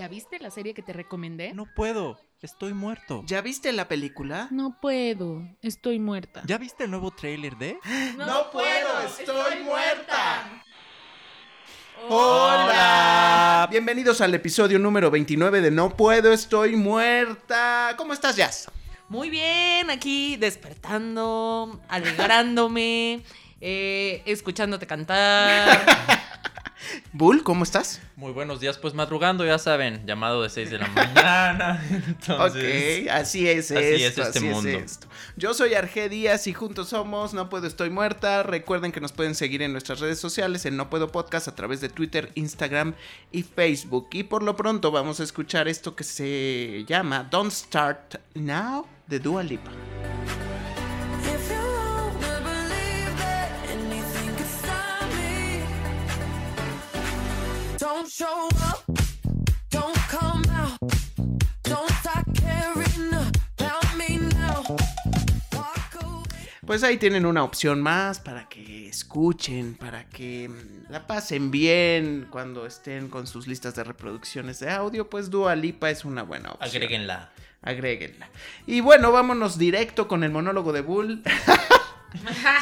¿Ya viste la serie que te recomendé? No puedo, estoy muerto. ¿Ya viste la película? No puedo, estoy muerta. ¿Ya viste el nuevo tráiler de? No puedo, estoy muerta. Hola. Bienvenidos al episodio número 29 de No puedo, estoy muerta. ¿Cómo estás, Jazz? Muy bien, aquí despertando, alegrándome, eh, escuchándote cantar. Bull, ¿cómo estás? Muy buenos días, pues madrugando, ya saben, llamado de 6 de la mañana. Entonces, ok, así es así es este así es mundo. esto. Yo soy Arge Díaz y juntos somos No Puedo Estoy Muerta. Recuerden que nos pueden seguir en nuestras redes sociales en No Puedo Podcast a través de Twitter, Instagram y Facebook. Y por lo pronto vamos a escuchar esto que se llama Don't Start Now de Dua Lipa. Pues ahí tienen una opción más para que escuchen, para que mm, la pasen bien cuando estén con sus listas de reproducciones de audio. Pues Dua Lipa es una buena opción. agréguenla. Agréguenla. Y bueno, vámonos directo con el monólogo de Bull.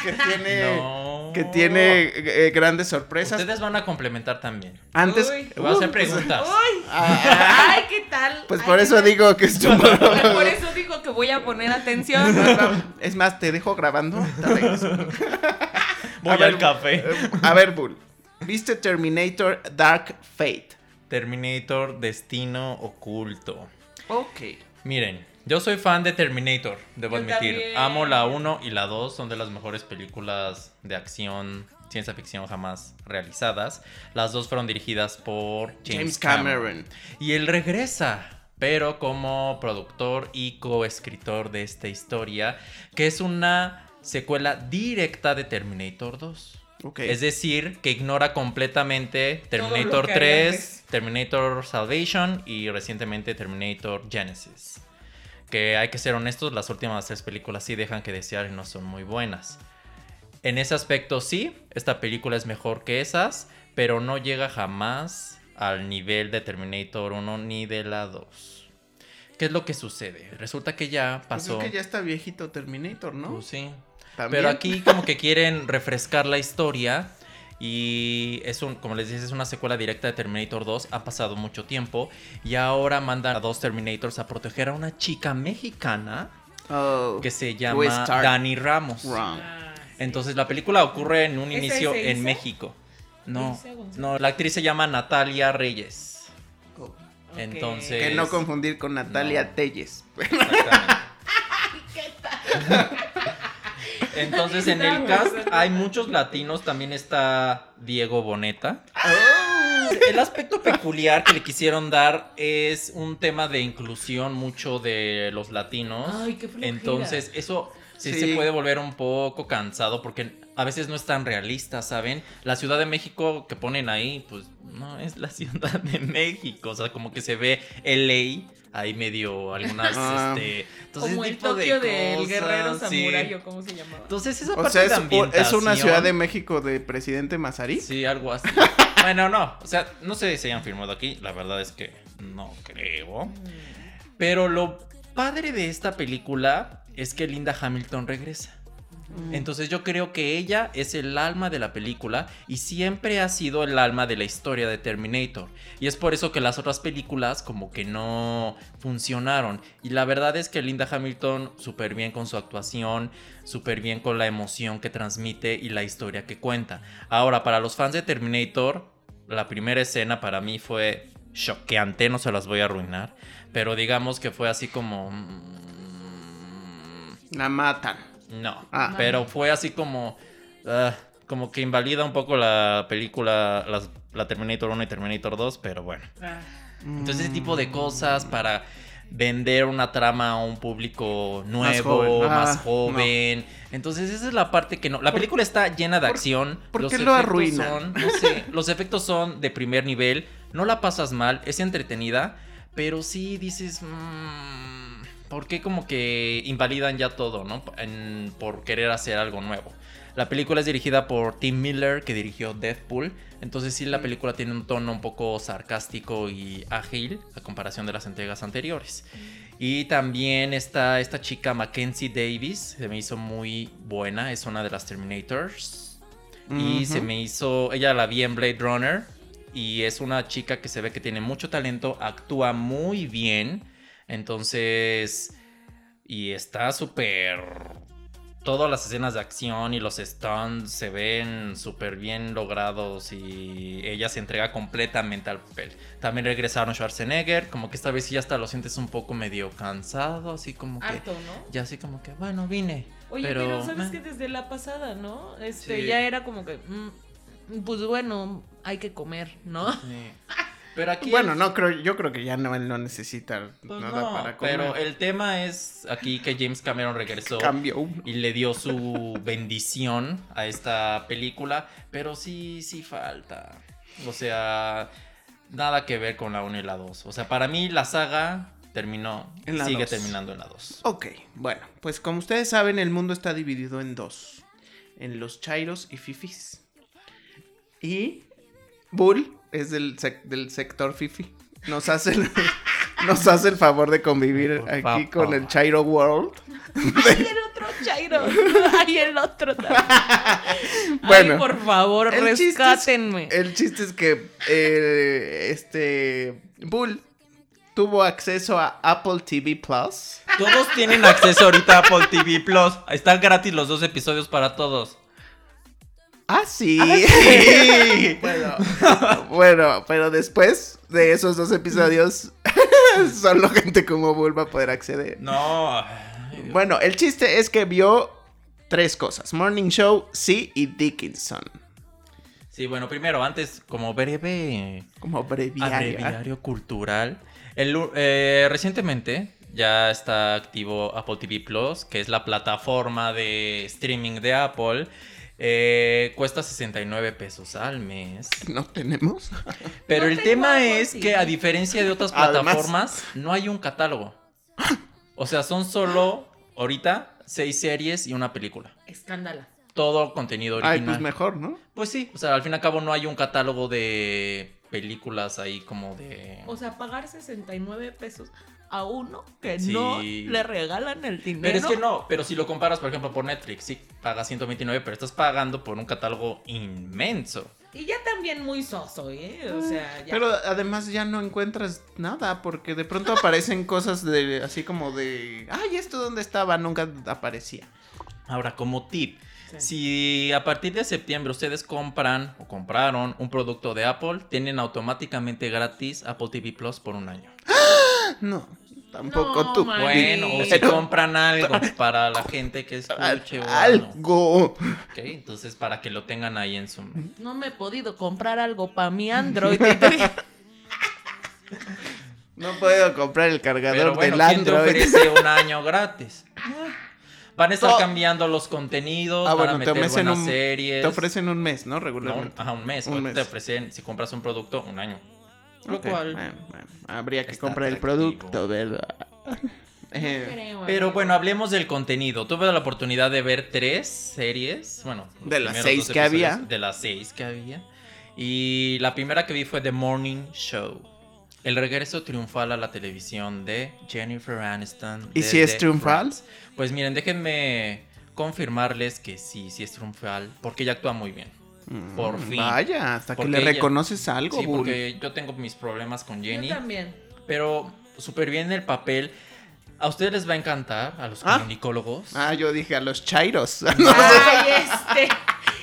que tiene, No. que tiene eh, grandes sorpresas. Ustedes van a complementar también. Antes. Uy. Voy a hacer Uh, preguntas. ¡Uy! ah, ¡Ay, qué tal! pues Ay, por eso tal. digo que es tu. Por eso digo que voy a poner atención. Es más, te dejo grabando. Voy A ver, al café. Eh, A ver, Bull. ¿Viste Terminator Dark Fate? Terminator, Destino Oculto. Ok. Miren, yo soy fan de Terminator, debo Yo admitir. también. Amo la 1 y la 2, son de las mejores películas de acción, ciencia ficción jamás realizadas. Las dos fueron dirigidas por James, James Cameron. Cameron. Y él regresa, pero como productor y coescritor de esta historia, que es una secuela directa de Terminator 2. Ok. Es decir, que ignora completamente Terminator lo que 3, había antes. Terminator Salvation y recientemente Terminator Genesis. Que hay que ser honestos, las últimas tres películas sí dejan que desear y no son muy buenas. En ese aspecto sí, esta película es mejor que esas, pero no llega jamás al nivel de Terminator 1 ni de la 2. ¿Qué es lo que sucede? Resulta que ya Pues pasó... es que ya está viejito Terminator, ¿no? Pues sí, También. pero aquí como que quieren refrescar la historia y es un, como les dije, es una secuela directa de Terminator 2. Ha pasado mucho tiempo y ahora mandan a dos Terminators a proteger a una chica mexicana Oh, que se llama Dani Ramos. wrong. Entonces la película ocurre en un ¿Esa inicio en? México. No, no, la actriz se llama Natalia Reyes. Oh. Entonces- Que no confundir con Natalia No. Telles. Exactamente. Entonces en el cast hay muchos latinos, también está Diego Boneta. El aspecto peculiar que le quisieron dar es un tema de inclusión mucho de los latinos. Ay, qué flojera. Entonces eso sí, Sí. se puede volver un poco cansado porque a veces no es tan realista, ¿saben? La Ciudad de México que ponen ahí, pues no es la Ciudad de México, o sea, como que se ve LA ahí medio algunas Ah. este entonces Como el tipo de Tokio del cosas, guerrero sí. samurai o cómo se llamaba. Entonces esa O parte sea, de es, es una ciudad de México de presidente Mazarí. Sí, algo así. bueno, no, o sea, no sé si hayan filmado aquí, la verdad es que no creo. Pero lo padre de esta película es que Linda Hamilton regresa. Entonces yo creo que ella es el alma de la película y siempre ha sido el alma de la historia de Terminator. Y es por eso que las otras películas como que no funcionaron. Y la verdad es que Linda Hamilton súper bien con su actuación, súper bien con la emoción que transmite y la historia que cuenta. Ahora, para los fans de Terminator, la primera escena para mí fue choqueante, no se las voy a arruinar. Pero digamos que fue así como... mm, La matan. No, Ah. pero fue así como. ah, como que invalida un poco la película, las- la Terminator 1 y Terminator 2, pero bueno. Ah, Entonces, ese tipo de cosas para vender una trama a un público nuevo, joven. más Ah, joven. Entonces, esa es la parte que no. La película está llena de ¿Por- acción. por los qué lo son- no sé, los efectos son de primer nivel. No la pasas mal, es entretenida, pero sí dices. "Mm, ¿Por qué como que invalidan ya todo, no? En- por querer hacer algo nuevo. La película es dirigida por Tim Miller, que dirigió Deadpool. Entonces sí, la película tiene un tono un poco sarcástico y ágil a comparación de las entregas anteriores. Y también está esta chica Mackenzie Davis, se me hizo muy buena, es una de las Terminators. Y se me hizo, ella la vi en Blade Runner y es una chica que se ve que tiene mucho talento, actúa muy bien, entonces, y está súper... Todas las escenas de acción y los stunts se ven súper bien logrados y ella se entrega completamente al papel. También regresaron Schwarzenegger, como que esta vez sí hasta lo sientes un poco medio cansado, así como que... Harto, ¿no? Ya así como que, bueno, vine. Oye, pero, pero, sabes eh. que desde la pasada, ¿no? Este, Sí. ya era como que, mm, pues bueno, hay que comer, ¿no? Sí. Pero aquí... Bueno, no creo, yo creo que ya no, él no necesita Pues nada no, para comer. pero el tema es aquí que James Cameron regresó y le dio su bendición a esta película, pero sí, sí falta. O sea, nada que ver con la 1 y la 2. O sea, para mí la saga terminó, En la sigue dos. terminando en la 2. Ok, bueno, pues como ustedes saben, el mundo está dividido en dos. En los chairos y fifis. Y Bull es del, sec- del sector fifi. Nos hace, el, nos hace el favor de convivir Por aquí con el Chairo World. Ay, el otro Chairo. Ay, el otro también. Bueno, Ay, por favor, el chiste es- rescátenme. El chiste es que eh, este Bull tuvo acceso a Apple TV Plus. Todos tienen acceso ahorita a Apple TV Plus. Están gratis los dos episodios para todos. Ah, sí. Sí. bueno, bueno, pero después de esos dos episodios, solo gente como Bull va a poder acceder. No. Bueno, el chiste es que vio tres cosas: Morning Show, Sí y Dickinson. Sí, bueno, primero, antes, como breve Como breviario. abreviario cultural. El, eh, recientemente ya está activo Apple TV Plus, que es la plataforma de streaming de Apple. Eh, cuesta 69 pesos al mes. No tenemos. Pero No el tema es que a diferencia de otras Además- plataformas, no hay un catálogo. O sea, son solo ahorita seis series y una película. Escándala. Todo contenido original. Ay, pues mejor, ¿no? Pues sí, o sea, al fin y al cabo no hay un catálogo de películas ahí como de... O sea, pagar 69 pesos a uno que Sí. no le regalan el dinero. pero es que no, pero si lo comparas, por ejemplo, por Netflix, sí, pagas 129, pero estás pagando por un catálogo inmenso. Y ya también muy soso, ¿eh? O sea, ya. Pero además ya no encuentras nada, porque de pronto aparecen cosas de así como de. Ay, ¿esto dónde estaba? Nunca aparecía. Ahora, como tip, Sí. si a partir de septiembre ustedes compran o compraron un producto de Apple, tienen automáticamente gratis Apple TV Plus por un año. No, tampoco No, tú. man. Bueno, o si Pero- compran algo para la gente que escuche o algo. Ok, entonces para que lo tengan ahí en su... No me he podido comprar algo para mi Android. No puedo comprar el cargador Pero bueno, del ¿quién te Android. ofrece un año gratis? Van a estar No. cambiando los contenidos, Ah, van a bueno, te meter ofrecen buenas un, series. te ofrecen un mes, ¿no? No, Regularmente. ajá, un mes. Un mes. Te ofrecen, si compras un producto, un año. Lo cual... bueno, bueno, habría que está comprar el producto, ¿verdad? Eh, Creo, Pero bueno, hablemos del contenido. Tuve la oportunidad de ver tres series. Bueno, De las seis que había. De las seis que había. Y la primera que vi fue The Morning Show. El regreso triunfal a la televisión de Jennifer Aniston. ¿Y si es triunfal? Friends. Pues miren, déjenme confirmarles que sí, sí es triunfal. Porque ella actúa muy bien. Por fin. Vaya, hasta que Porque le ella- reconoces algo, Sí, Bull. porque yo tengo mis problemas con Yo Jenny. también. Pero súper bien el papel. A ustedes les va a encantar, a los Ah. comunicólogos. Ah, yo dije a los chairos. Ay, este.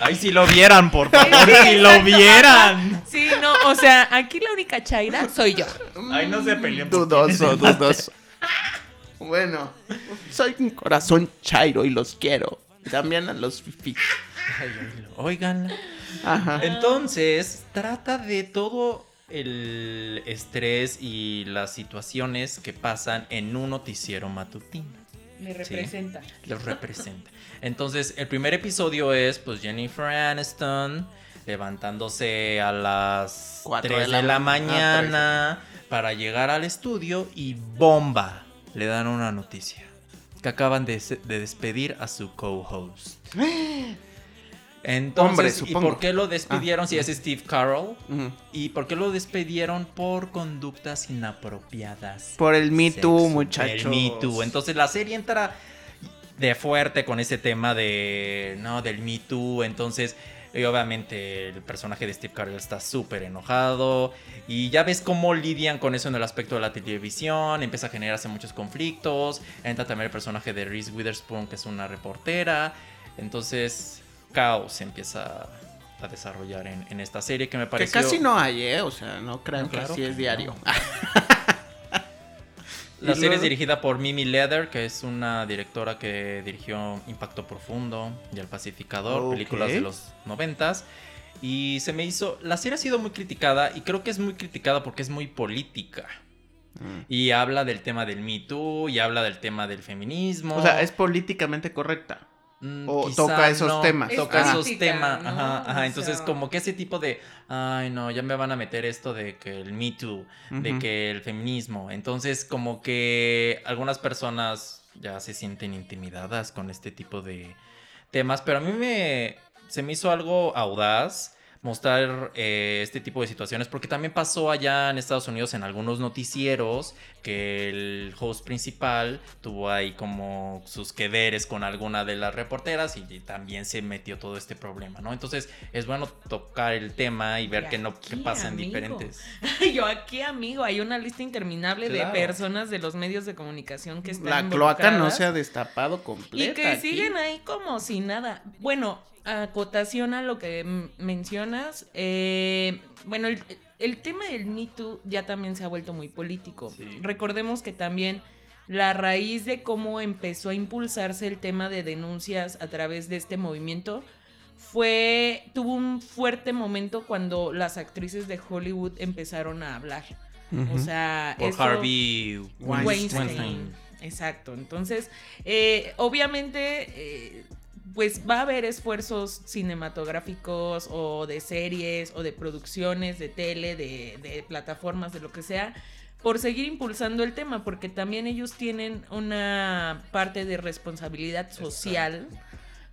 Ay, si lo vieran, por favor, Sí, si lo vieran. Sí, no, o sea, aquí la única chaira soy yo. Ay, no se peleen. por dudoso, dudoso. Bueno, soy un corazón chairo y los quiero. También a los oílo. Oigan. Ajá. Entonces, trata de todo el estrés y las situaciones que pasan en un noticiero matutino. Me representa. Los representa. Entonces, el primer episodio es pues Jennifer Aniston levantándose a las Cuatro 3 de de la ah, mañana para llegar al estudio y bomba, le dan una noticia. Que acaban de, de despedir a su co-host. Entonces, Hombre, ¿y supongo. por qué lo despidieron si es Steve Carroll? ¿Y por qué lo despidieron? Por conductas inapropiadas. Por el Me Too, muchachos. El Me Too. Entonces la serie entra de fuerte con ese tema de, no, del Me Too. Entonces, y obviamente el personaje de Steve Carell está súper enojado. Y ya ves cómo lidian con eso en el aspecto de la televisión. Empieza a generarse muchos conflictos. Entra también el personaje de Reese Witherspoon, que es una reportera. Entonces, caos se empieza a desarrollar en, en esta serie que me Que pareció... casi no hay, ¿eh? O sea, no crean No, que claro así que es diario. no. La serie es dirigida por Mimi Leather, que es una directora que dirigió Impacto Profundo y El Pacificador, películas de los noventas. Y se me hizo. La serie ha sido muy criticada y creo que es muy criticada porque es muy política. Mm. Y habla del tema del Me Too y habla del tema del feminismo. O sea, es políticamente correcta. Mm, o toca esos temas. Es Toca esos temas. ¿no? Ajá, ajá. O Entonces, sea- como que ese tipo de. Ay, no, ya me van a meter esto de que el Me Too, de que el feminismo. Entonces, como que algunas personas ya se sienten intimidadas con este tipo de temas. Pero a mí me. Se me hizo algo audaz mostrar eh, este tipo de situaciones porque también pasó allá en Estados Unidos en algunos noticieros que el host principal tuvo ahí como sus quederes con alguna de las reporteras y, y también se metió todo este problema, ¿no? Entonces es bueno tocar el tema y ver Y que no que aquí, pasan amigo. diferentes. Yo aquí, amigo, hay una lista interminable Claro. de personas de los medios de comunicación que están La cloaca no se ha destapado y completa. que aquí. siguen ahí como si nada. Bueno, acotación a lo que mencionas. eh, bueno, el, el tema del Me Too ya también se ha vuelto muy político. Sí. Recordemos que también la raíz de cómo empezó a impulsarse el tema de denuncias a través de este movimiento fue tuvo un fuerte momento cuando las actrices de Hollywood empezaron a hablar. O sea, Por eso- Harvey Weinstein. Weinstein. Exacto. Entonces, eh, obviamente, eh, pues va a haber esfuerzos cinematográficos o de series o de producciones de tele, de, de plataformas, de lo que sea, por seguir impulsando el tema, porque también ellos tienen una parte de responsabilidad social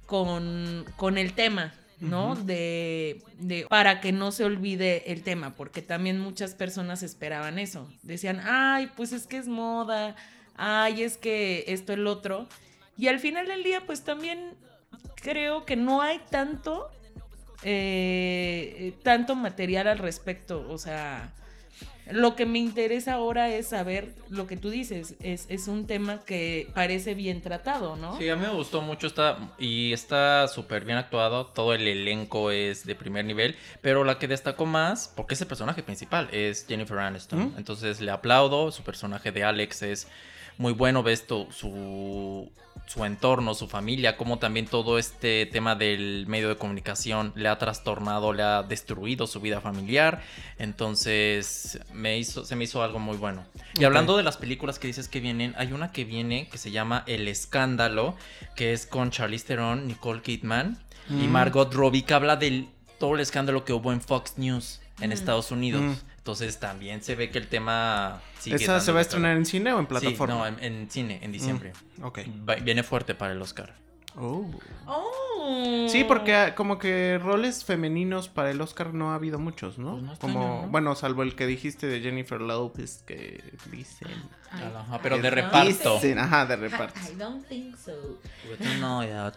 con, con el tema. ¿no? de, de para que no se olvide el tema, porque también muchas personas esperaban eso. Decían, ay, pues es que es moda, ay, es que esto, el otro. Y al final del día, pues también creo que no hay tanto, eh, tanto material al respecto. O sea, lo que me interesa ahora es saber lo que tú dices. Es, es un tema que parece bien tratado, ¿no? Sí, a mí me gustó mucho está y está súper bien actuado, todo el elenco es de primer nivel, pero la que destacó más, porque es el personaje principal, es Jennifer Aniston. ¿Mm? Entonces le aplaudo, su personaje de Alex es muy bueno, ves to- su, su entorno, su familia, como también todo este tema del medio de comunicación le ha trastornado, le ha destruido su vida familiar. Entonces me hizo, se me hizo algo muy bueno. Y hablando de las películas que dices que vienen, hay una que viene que se llama El Escándalo, que es con Charlize Theron, Nicole Kidman y Mm. Margot Robbie, que habla del todo el escándalo que hubo en Fox News en Mm. Estados Unidos. Mm. Entonces también se ve que el tema sigue ¿Esa se va a estrenar en cine o en Sí, plataforma? no, en, en cine, en diciembre. Mm, Ok. Va- Viene fuerte para el Oscar. Oh. Oh. Sí, porque ah, como que roles femeninos para el Oscar no ha habido muchos, ¿no? Pues no como, extraño, ¿no? bueno, salvo el que dijiste de Jennifer Lopez, que dicen... Ajá, pero de reparto. Dicen, ajá, de reparto. I don't think so. No, ya.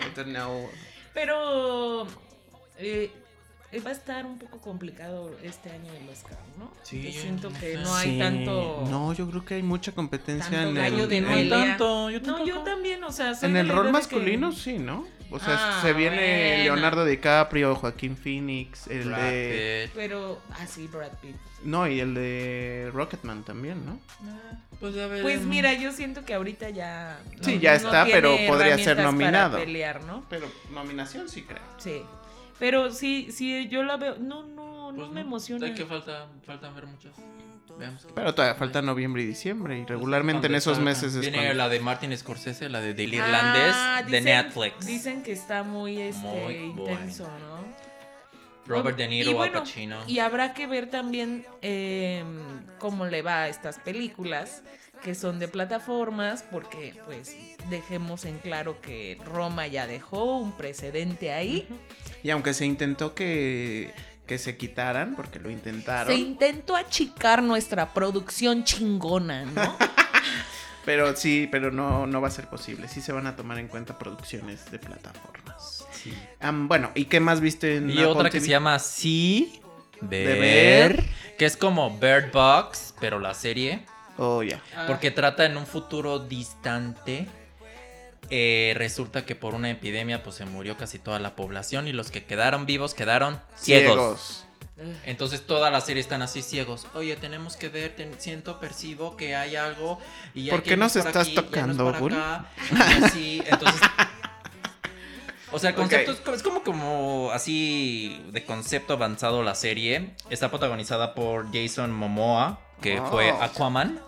I don't know. Pero eh, va a estar un poco complicado este año el Oscar, ¿no? Sí, Yo siento que no hay Sí, tanto. No, yo creo que hay mucha competencia Tanto en el... No Noelia. tanto, yo No, yo también, o sea, soy En el rol que- masculino, sí, ¿no? O sea, Ah, se viene bueno. Leonardo DiCaprio, Joaquín Phoenix, el Brad de... Pitt. Pero, ah, sí, Brad Pitt. No, y el de Rocketman también, ¿no? Pues, ya Pues mira, yo siento que ahorita ya. Sí, ya está, pero podría ser herramientas para nominado. pelear, ¿no? Pero nominación sí creo. Sí. Pero sí, sí, yo la veo. No, no, no Pues me emociona. Es que falta, faltan ver muchas. Veamos. Pero todavía falta noviembre y diciembre y regularmente en esos meses es Viene cuando- la de Martin Scorsese, la de Del Ah, Irlandés de Netflix. Dicen que está muy, este, Muy intenso, ¿no? Robert De Niro, Y Al bueno, Pacino. Y habrá que ver también eh, cómo le va a estas películas que son de plataformas, porque pues dejemos en claro que Roma ya dejó un precedente ahí. Y aunque se intentó que, que se quitaran, porque lo intentaron, Se intentó achicar nuestra producción chingona, ¿no? pero sí, pero no, no va a ser posible. Sí se van a tomar en cuenta producciones de plataformas. Sí. Bueno, ¿y qué más viste en Y Apple otra que TV? se llama Sí, De Ver, ver. que es como Bird Box, pero la serie. Oh, ya. Porque trata en un futuro distante. eh, resulta que por una epidemia pues se murió casi toda la población y los que quedaron vivos quedaron ciegos. Entonces toda la serie están así ciegos. Oye, tenemos que ver, siento, percibo que hay algo. Y ¿Por hay qué que nos por estás aquí, ya no es tocando, por Bull? acá, y así, entonces... O sea, el concepto es, es como, como así de concepto avanzado la serie. Está protagonizada por Jason Momoa, que Wow. fue Aquaman.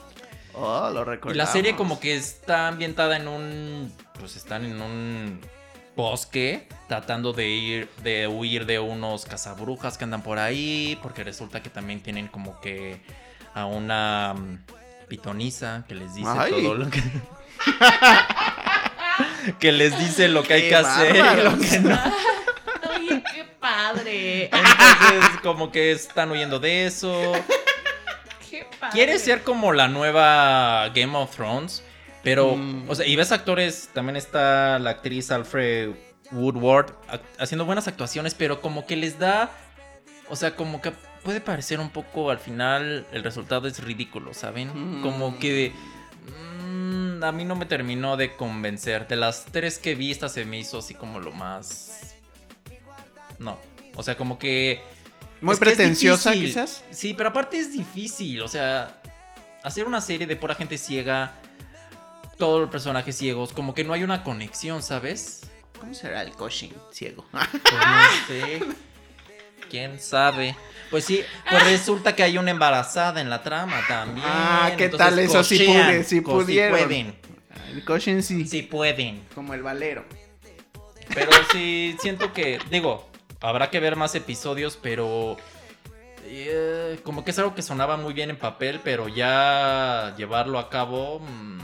Oh, lo Y recuerdo. la serie como que está ambientada en un... Pues están en un bosque tratando de ir de huir de unos cazabrujas que andan por ahí porque resulta que también tienen como que a una mm, pitoniza que les dice Ay. todo lo que que les dice lo que hay que hacer y lo que no. Oye, qué padre. Entonces como que están huyendo de eso. Padre. Quiere ser como la nueva Game of Thrones, pero, Mm. o sea, y ves actores, también está la actriz Alfred Woodward ac- haciendo buenas actuaciones, pero como que les da, o sea, como que puede parecer un poco, al final, el resultado es ridículo, ¿saben? Mm. Como que... mm, a mí no me terminó de convencer. De las tres que vi, esta se me hizo así como lo más... No. O sea, como que... Muy Es pretenciosa, quizás. Sí, pero aparte es difícil. O sea, hacer una serie de pura gente ciega, todos los personajes ciegos, como que no hay una conexión, ¿sabes? ¿Cómo será el coaching ciego? Pues no sé. ¿Quién sabe? Pues sí, pues resulta que hay una embarazada en la trama también. Ah, ¿qué Entonces tal? Eso sí cochean, pude- sí co- pudieron. pueden, el coaching sí. sí pueden. Como el valero. Pero sí, siento que, digo, habrá que ver más episodios, pero eh, como que es algo que sonaba muy bien en papel, pero ya llevarlo a cabo, mm,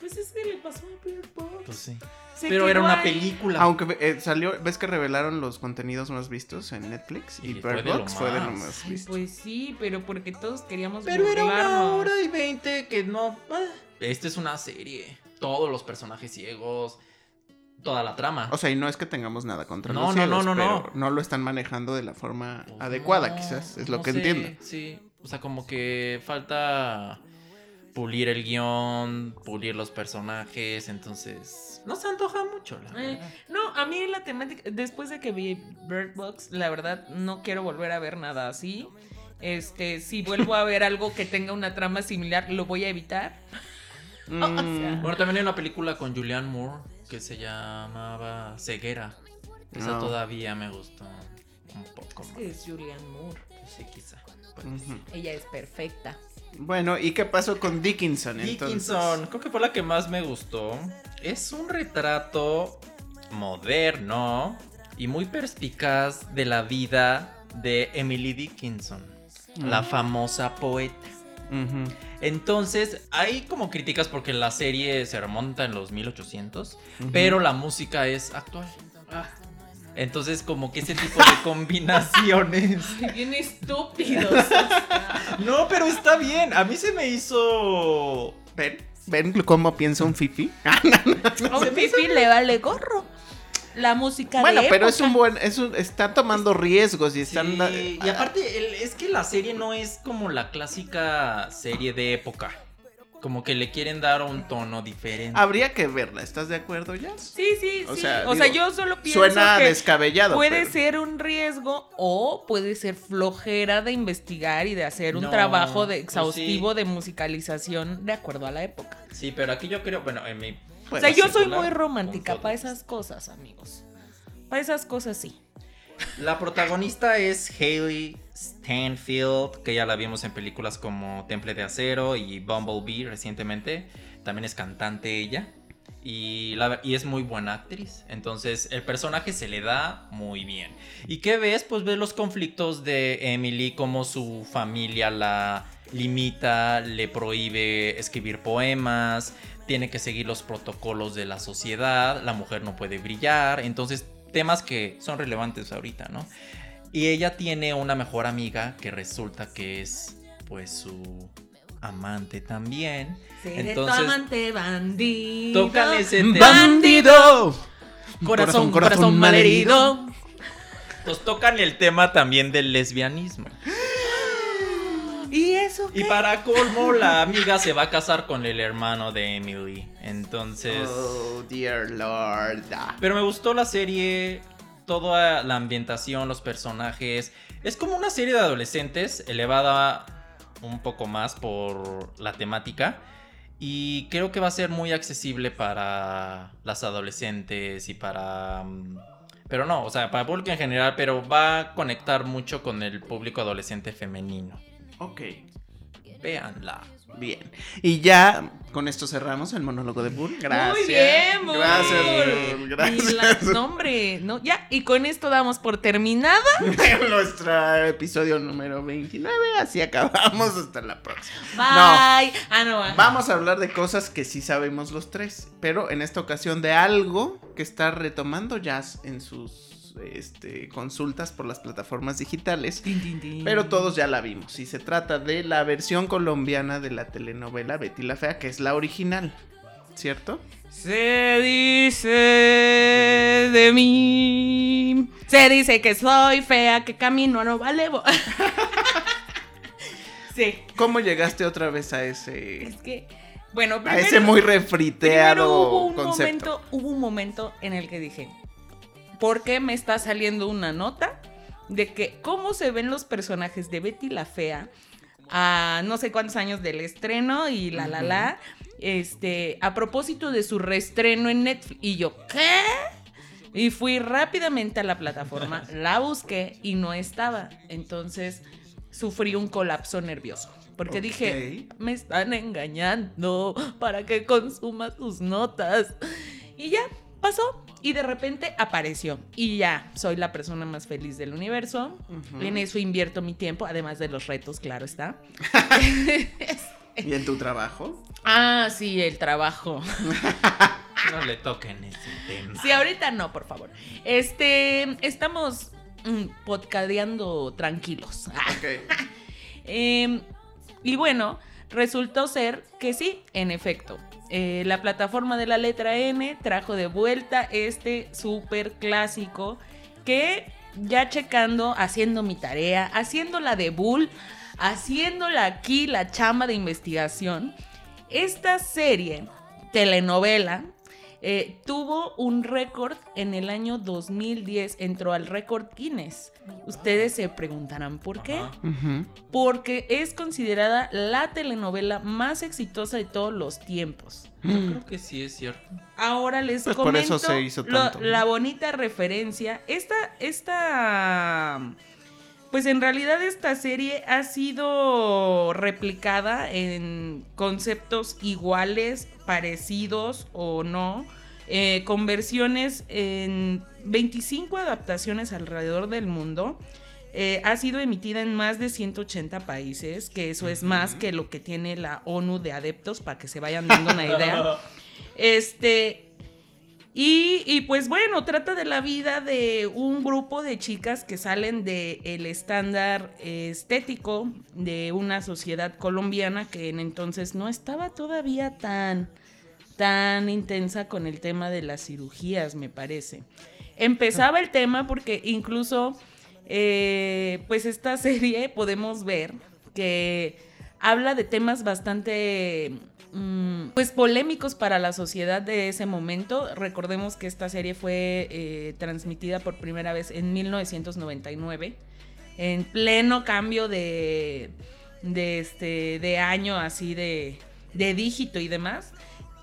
Pues es que le pasó a Bird Box. pues sí. Se Pero era una ahí. película. Aunque eh, salió, ves que revelaron los contenidos más vistos en Netflix y, Y fue Bird Box fue de lo más. Ay, visto. Pues sí, pero porque todos queríamos Pero era una hora y veinte que no. ah, Esta es una serie. Todos los personajes ciegos. Toda la trama. O sea, y no es que tengamos nada contra No, los no, ciegos, no, no, pero no. no lo están manejando de la forma Pues adecuada, no, quizás, es lo no que sé, entiendo. Sí. O sea, como que falta pulir el guion, pulir los personajes. Entonces. No se antoja mucho, la Eh, no, a mí la temática, después de que vi Bird Box, la verdad no quiero volver a ver nada así. Este, si vuelvo a ver algo que tenga una trama similar, lo voy a evitar. Mm, sea, Bueno, también hay una película con Julianne Moore que se llamaba Ceguera. Esa No. todavía me gustó un poco Es más. que es Julianne Moore. Sí, quizá. ujú. Ella es perfecta. Bueno, ¿y qué pasó con Dickinson entonces? Dickinson, creo que fue la que más me gustó. Es un retrato moderno y muy perspicaz de la vida de Emily Dickinson, la Mm. famosa poeta. Entonces, hay como críticas porque la serie se remonta en los 1800, Ujú. pero la música es actual. Entonces, como que ese tipo de combinaciones. Bien estúpidos. No, pero está bien. A mí se me hizo. ¿Ven? ¿Ven cómo piensa un fifi? A un pipi le vale gorro. La música bueno, de pero es un buen, es un, están tomando riesgos y están... Sí, y aparte, el- es que la serie no es como la clásica serie de época. Como que le quieren dar un tono diferente. Habría que verla, ¿estás de acuerdo ya? Sí, sí, O sí. sea, o sea, yo solo pienso Suena que descabellado. puede pero- ser un riesgo o puede ser flojera de investigar y de hacer un No, trabajo de pues exhaustivo sí. de musicalización de acuerdo a la época. Sí, pero aquí yo creo, bueno, en mi. O sea, yo soy muy romántica para esas cosas, amigos. Para esas cosas sí. La protagonista es Hailey Stanfield, que ya la vimos en películas como Temple de Acero y Bumblebee recientemente. También es cantante ella. Y, la- y es muy buena actriz. Entonces el personaje se le da muy bien. ¿Y qué ves? Pues ves los conflictos de Emily, cómo su familia la limita, le prohíbe escribir poemas, tiene que seguir los protocolos de la sociedad, la mujer no puede brillar. Entonces temas que son relevantes ahorita, ¿no? Y ella tiene una mejor amiga que resulta que es pues su amante también. Seré Entonces, tu amante bandido. Tocan ese tema. ¡Bandido! Corazón, corazón, malherido. Pues tocan el tema también del lesbianismo. ¿Y eso Y para colmo, la amiga se va a casar con el hermano de Emily. Entonces. Oh, dear Lord. Pero me gustó la serie. Toda la ambientación, los personajes. Es como una serie de adolescentes elevada un poco más por la temática. Y creo que va a ser muy accesible para las adolescentes y para... mm, Pero no, o sea, para el público en general, pero va a conectar mucho con el público adolescente femenino. Ok, Véanla. bien. Y ya con esto cerramos el monólogo de Bull. Gracias. Muy bien, Bull. Gracias, Bull. Y Gracias. la- no, hombre, no, ya, y con esto damos por terminada. Nuestro episodio número 29. Así acabamos. Hasta la próxima. Bye. Ah, no, ah. Vamos a hablar de cosas que sí sabemos los tres, pero en esta ocasión de algo que está retomando Jazz en sus este, consultas por las plataformas digitales. Pero todos ya la vimos y se trata de la versión colombiana de la telenovela Betty la Fea, que es la original, ¿cierto? Se dice de mí. Se dice que soy fea, que camino no vale. sí, ¿Cómo llegaste otra vez a ese, es que. Bueno, a primero, ese muy refriteado hubo un concepto? momento, hubo un momento en el que dije, ¿por qué me está saliendo una nota de que cómo se ven los personajes de Betty la Fea a no sé cuántos años del estreno y la la la, este, a propósito de su reestreno en Netflix? Y yo, ¿qué? Y fui rápidamente a la plataforma, la busqué y no estaba. Entonces sufrí un colapso nervioso. Porque dije, me están engañando para que consuma sus notas. Y ya, pasó. Y de repente apareció. Y ya, soy la persona más feliz del universo. En eso invierto mi tiempo, además de los retos, claro está. ¿Y en tu trabajo? ah, sí, el trabajo. No le toquen ese tema. Sí, ahorita no, por favor. Este, estamos mm, podcadeando tranquilos. Ok. Em, y bueno, resultó ser que sí, en efecto. Eh, la plataforma de la letra N trajo de vuelta este súper clásico que ya checando, haciendo mi tarea, haciéndola de bull, haciéndola aquí la chamba de investigación, esta serie, telenovela, eh, tuvo un récord en el año 2010, entró al récord Guinness. Ustedes se preguntarán por qué porque es considerada la telenovela más exitosa de todos los tiempos. Yo creo que sí es cierto. Ahora les Pues por comento eso se hizo lo- tanto. la bonita referencia. Esta, esta, pues en realidad esta serie ha sido replicada en conceptos iguales, parecidos o no, eh, con versiones en 25 adaptaciones alrededor del mundo. Eh, ha sido emitida en más de 180 países, que eso es más que lo que tiene la ONU de adeptos, para que se vayan dando una idea. Este. Y, pues bueno, trata de la vida de un grupo de chicas que salen del el estándar estético de una sociedad colombiana que en entonces no estaba todavía tan, tan intensa con el tema de las cirugías, me parece. Empezaba el tema porque incluso, eh, pues esta serie podemos ver que habla de temas bastante pues polémicos para la sociedad de ese momento. Recordemos que esta serie fue eh, transmitida por primera vez en 1999, en pleno cambio de, este, de año así de, de dígito y demás.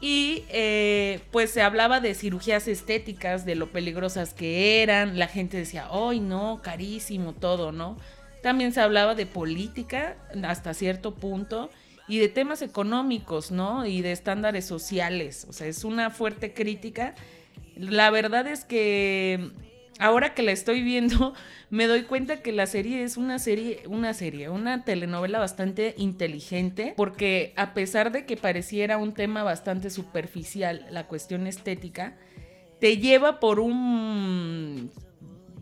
Y eh, pues se hablaba de cirugías estéticas, de lo peligrosas que eran. La gente decía, ¡ay no! Carísimo todo, ¿no? También se hablaba de política hasta cierto punto y de temas económicos, ¿no? Y de estándares sociales. O sea, es una fuerte crítica. La verdad es que ahora que la estoy viendo, me doy cuenta que la serie es una serie, una serie, una telenovela bastante inteligente, porque a pesar de que pareciera un tema bastante superficial, la cuestión estética, te lleva por un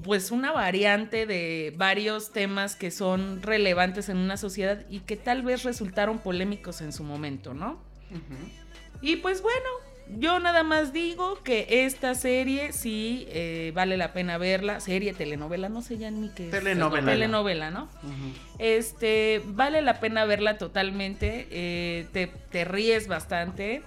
pues una variante de varios temas que son relevantes en una sociedad y que tal vez resultaron polémicos en su momento, ¿no? Y pues bueno, yo nada más digo que esta serie sí eh, vale la pena verla. Serie, telenovela, no sé ya ni qué es. Telenovela. Telenovela, ¿no? Este, vale la pena verla totalmente. eh, te, te ríes bastante.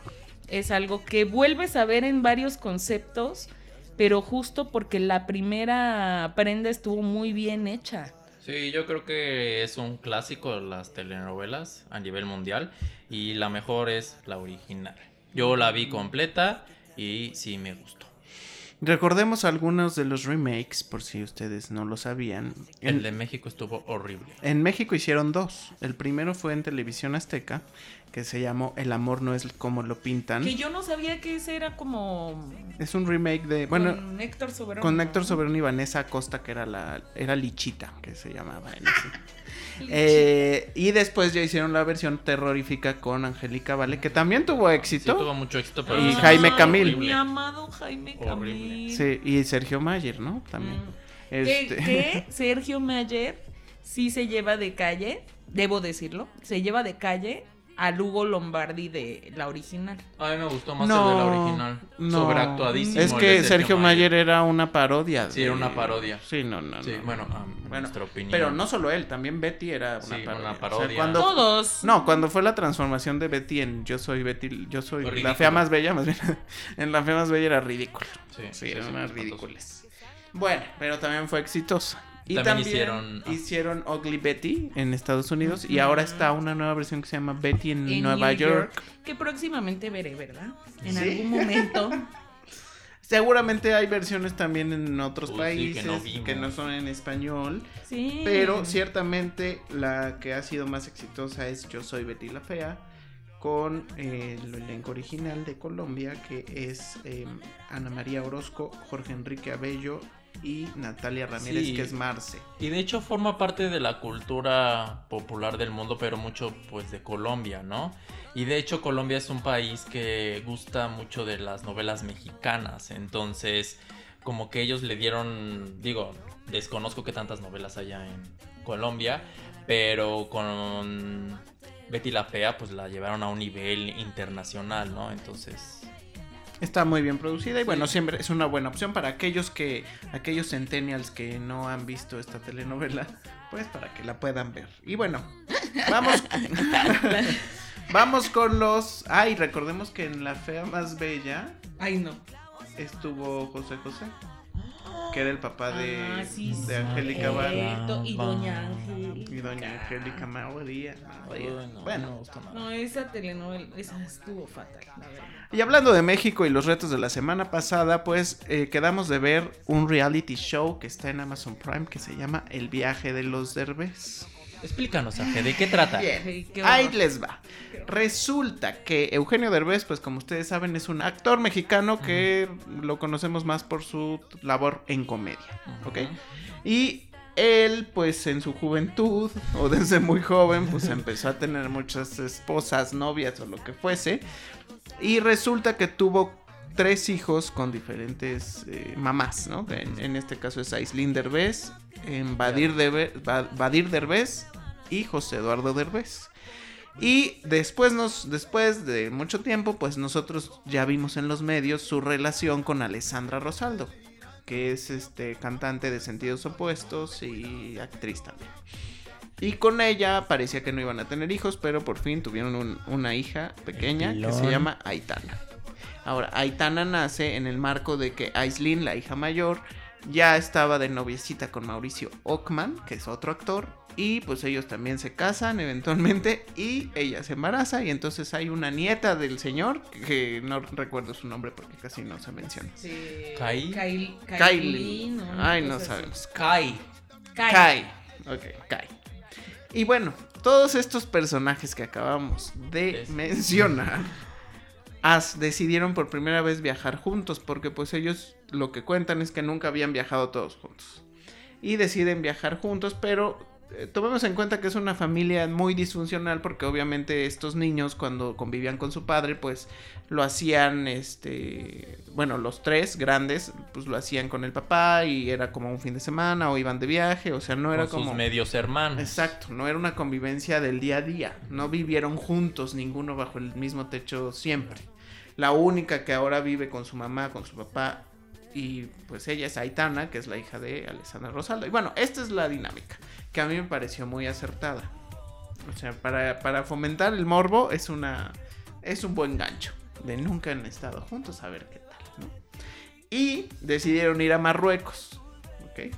Es algo que vuelves a ver en varios conceptos, pero justo porque la primera prenda estuvo muy bien hecha. Sí, yo creo que es un clásico de las telenovelas a nivel mundial y la mejor es la original. Yo la vi completa y sí me gustó. Recordemos algunos de los remakes, por si ustedes no lo sabían. El En, de México estuvo horrible. en México hicieron dos. El primero fue en televisión azteca, que se llamó El amor no es como lo pintan. Que yo no sabía que ese era como. Es un remake de... Bueno, con Héctor Soberano. con. Héctor Soberano y Vanessa Acosta, que era la era Lichita, que se llamaba en ese. Eh, y después ya hicieron la versión terrorífica con Angélica Vale, que también tuvo Sí, éxito. tuvo mucho éxito, pero Y Jaime Camil. Mi amado Jaime Horrible. Camil. Sí, y Sergio Mayer, ¿no? También. Mm. Que, Este, que Sergio Mayer sí se lleva de calle, debo decirlo, se lleva de calle a Lugo Lombardi de la original. A mí me gustó más No, el de la original. no. Sobreactuadísimo. Es que Sergio Mayer era una parodia. Sí, era una parodia. Sí, no, no, Sí, no. bueno, a Bueno, nuestra opinión. Pero no solo él, también Betty era una Sí, una parodia. O sea, parodia. cuando- Todos. No, cuando fue la transformación de Betty en Yo soy Betty, yo soy la fea más bella, más bien. en la fea más bella era ridículo. Sí, Sí, sí, eran sí, unas ridículas. Bueno, pero también fue exitosa. Y También también, hicieron- ah. hicieron, Ugly Betty en Estados Unidos y ahora está una nueva versión que se llama Betty en, en Nueva New York. Que próximamente veré, ¿verdad? En ¿Sí? algún momento. Seguramente hay versiones también en otros Uy, sí, países que no que no vimos. son en español. Sí. Pero ciertamente la que ha sido más exitosa es Yo soy Betty la Fea, con eh, el elenco original de Colombia, que es eh, Ana María Orozco, Jorge Enrique Abello y Natalia Ramírez, Sí. que es Marce. Y de hecho forma parte de la cultura popular del mundo, pero mucho pues de Colombia, ¿no? Y de hecho Colombia es un país que gusta mucho de las novelas mexicanas, entonces como que ellos le dieron, digo, desconozco que tantas novelas haya en Colombia, pero con Betty la Fea pues la llevaron a un nivel internacional, ¿no? Entonces... Está muy bien producida y bueno, siempre es una buena opción para aquellos que, aquellos centennials que no han visto esta telenovela, pues para que la puedan ver. Y bueno, vamos, vamos con los, ay, recordemos que en La Fea Más Bella Ay, no. estuvo José José, que era el papá de, Ah, sí, de Angélica cierto, Y Doña Angélica. y doña Angélica María. Bueno, Bueno, no me nada. No, esa telenovela, esa estuvo fatal, la verdad. y hablando de México y los retos de la semana pasada, pues eh, quedamos de ver un reality show que está en Amazon Prime que se llama El viaje de los derbés. Explícanos, Aje, ¿de qué trata? Ay, qué Ahí les va. Resulta que Eugenio Derbez, pues como ustedes saben, es un actor mexicano que lo conocemos más por su labor en comedia, ¿ok? Y él, pues en su juventud, o desde muy joven, pues empezó a tener muchas esposas, novias o lo que fuese. Y resulta que tuvo tres hijos con diferentes eh, mamás, ¿no? En, en este caso es Aislinn Derbez, en Badir, Debe- Ba- Badir Derbez y José Eduardo Derbez. Y después, nos, después de mucho tiempo, pues nosotros ya vimos en los medios su relación con Alessandra Rosaldo, que es este cantante de sentidos opuestos y actriz también. Y con ella parecía que no iban a tener hijos, pero por fin tuvieron un- una hija pequeña que se llama Aitana. Ahora, Aitana nace en el marco de que Aislinn, la hija mayor, ya estaba de noviecita con Mauricio Ockman, que es otro actor, y pues ellos también se casan eventualmente y ella se embaraza y entonces hay una nieta del señor, que no recuerdo su nombre porque casi no se menciona. Sí. Kai. Kylie. Kylie. ¿no? Ay, no sabemos. Kai. Kai. Kai. Ok, Kai. Y bueno, todos estos personajes que acabamos de Es- mencionar as- decidieron por primera vez viajar juntos porque pues ellos lo que cuentan es que nunca habían viajado todos juntos. Y deciden viajar juntos, pero eh, tomemos en cuenta que es una familia muy disfuncional porque obviamente estos niños cuando convivían con su padre pues lo hacían este bueno los tres grandes pues lo hacían con el papá y era como un fin de semana o iban de viaje o sea no era con como sus medios hermanos. Exacto, no era una convivencia del día a día. No vivieron juntos, ninguno bajo el mismo techo siempre. La única que ahora vive con su mamá, con su papá, y pues ella es Aitana, que es la hija de Alessandra Rosaldo. Y bueno, esta es la dinámica, que a mí me pareció muy acertada. O sea, para, para fomentar el morbo es una es un buen gancho. De nunca han estado juntos, a ver qué tal, ¿no? Y decidieron ir a Marruecos. ¿Ok?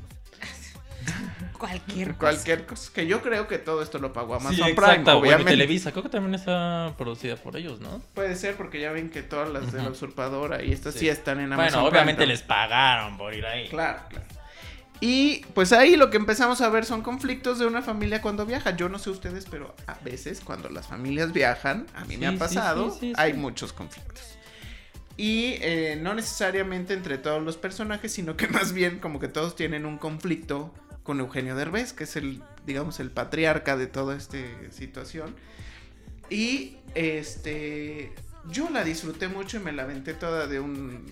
Cualquier cosa. Cualquier cosa. Que yo creo que todo esto lo pagó Amazon Sí, Prime. exacto, bueno, y obviamente. Televisa, creo que también está producida por ellos, ¿no? Puede ser porque ya ven que todas las de la usurpadora y estas sí, Sí. están en Amazon Bueno, obviamente Prime, les pagaron por ir ahí. Claro, claro. Y pues ahí lo que empezamos a ver son conflictos de una familia cuando viaja. Yo no sé ustedes, pero a veces cuando las familias viajan, a mí me ha sí, pasado, sí, sí, hay sí. muchos conflictos. Y eh, no necesariamente entre todos los personajes, sino que más bien como que todos tienen un conflicto con Eugenio Derbez, que es el, digamos, el patriarca de toda esta situación. Y este, yo la disfruté mucho y me la aventé toda de un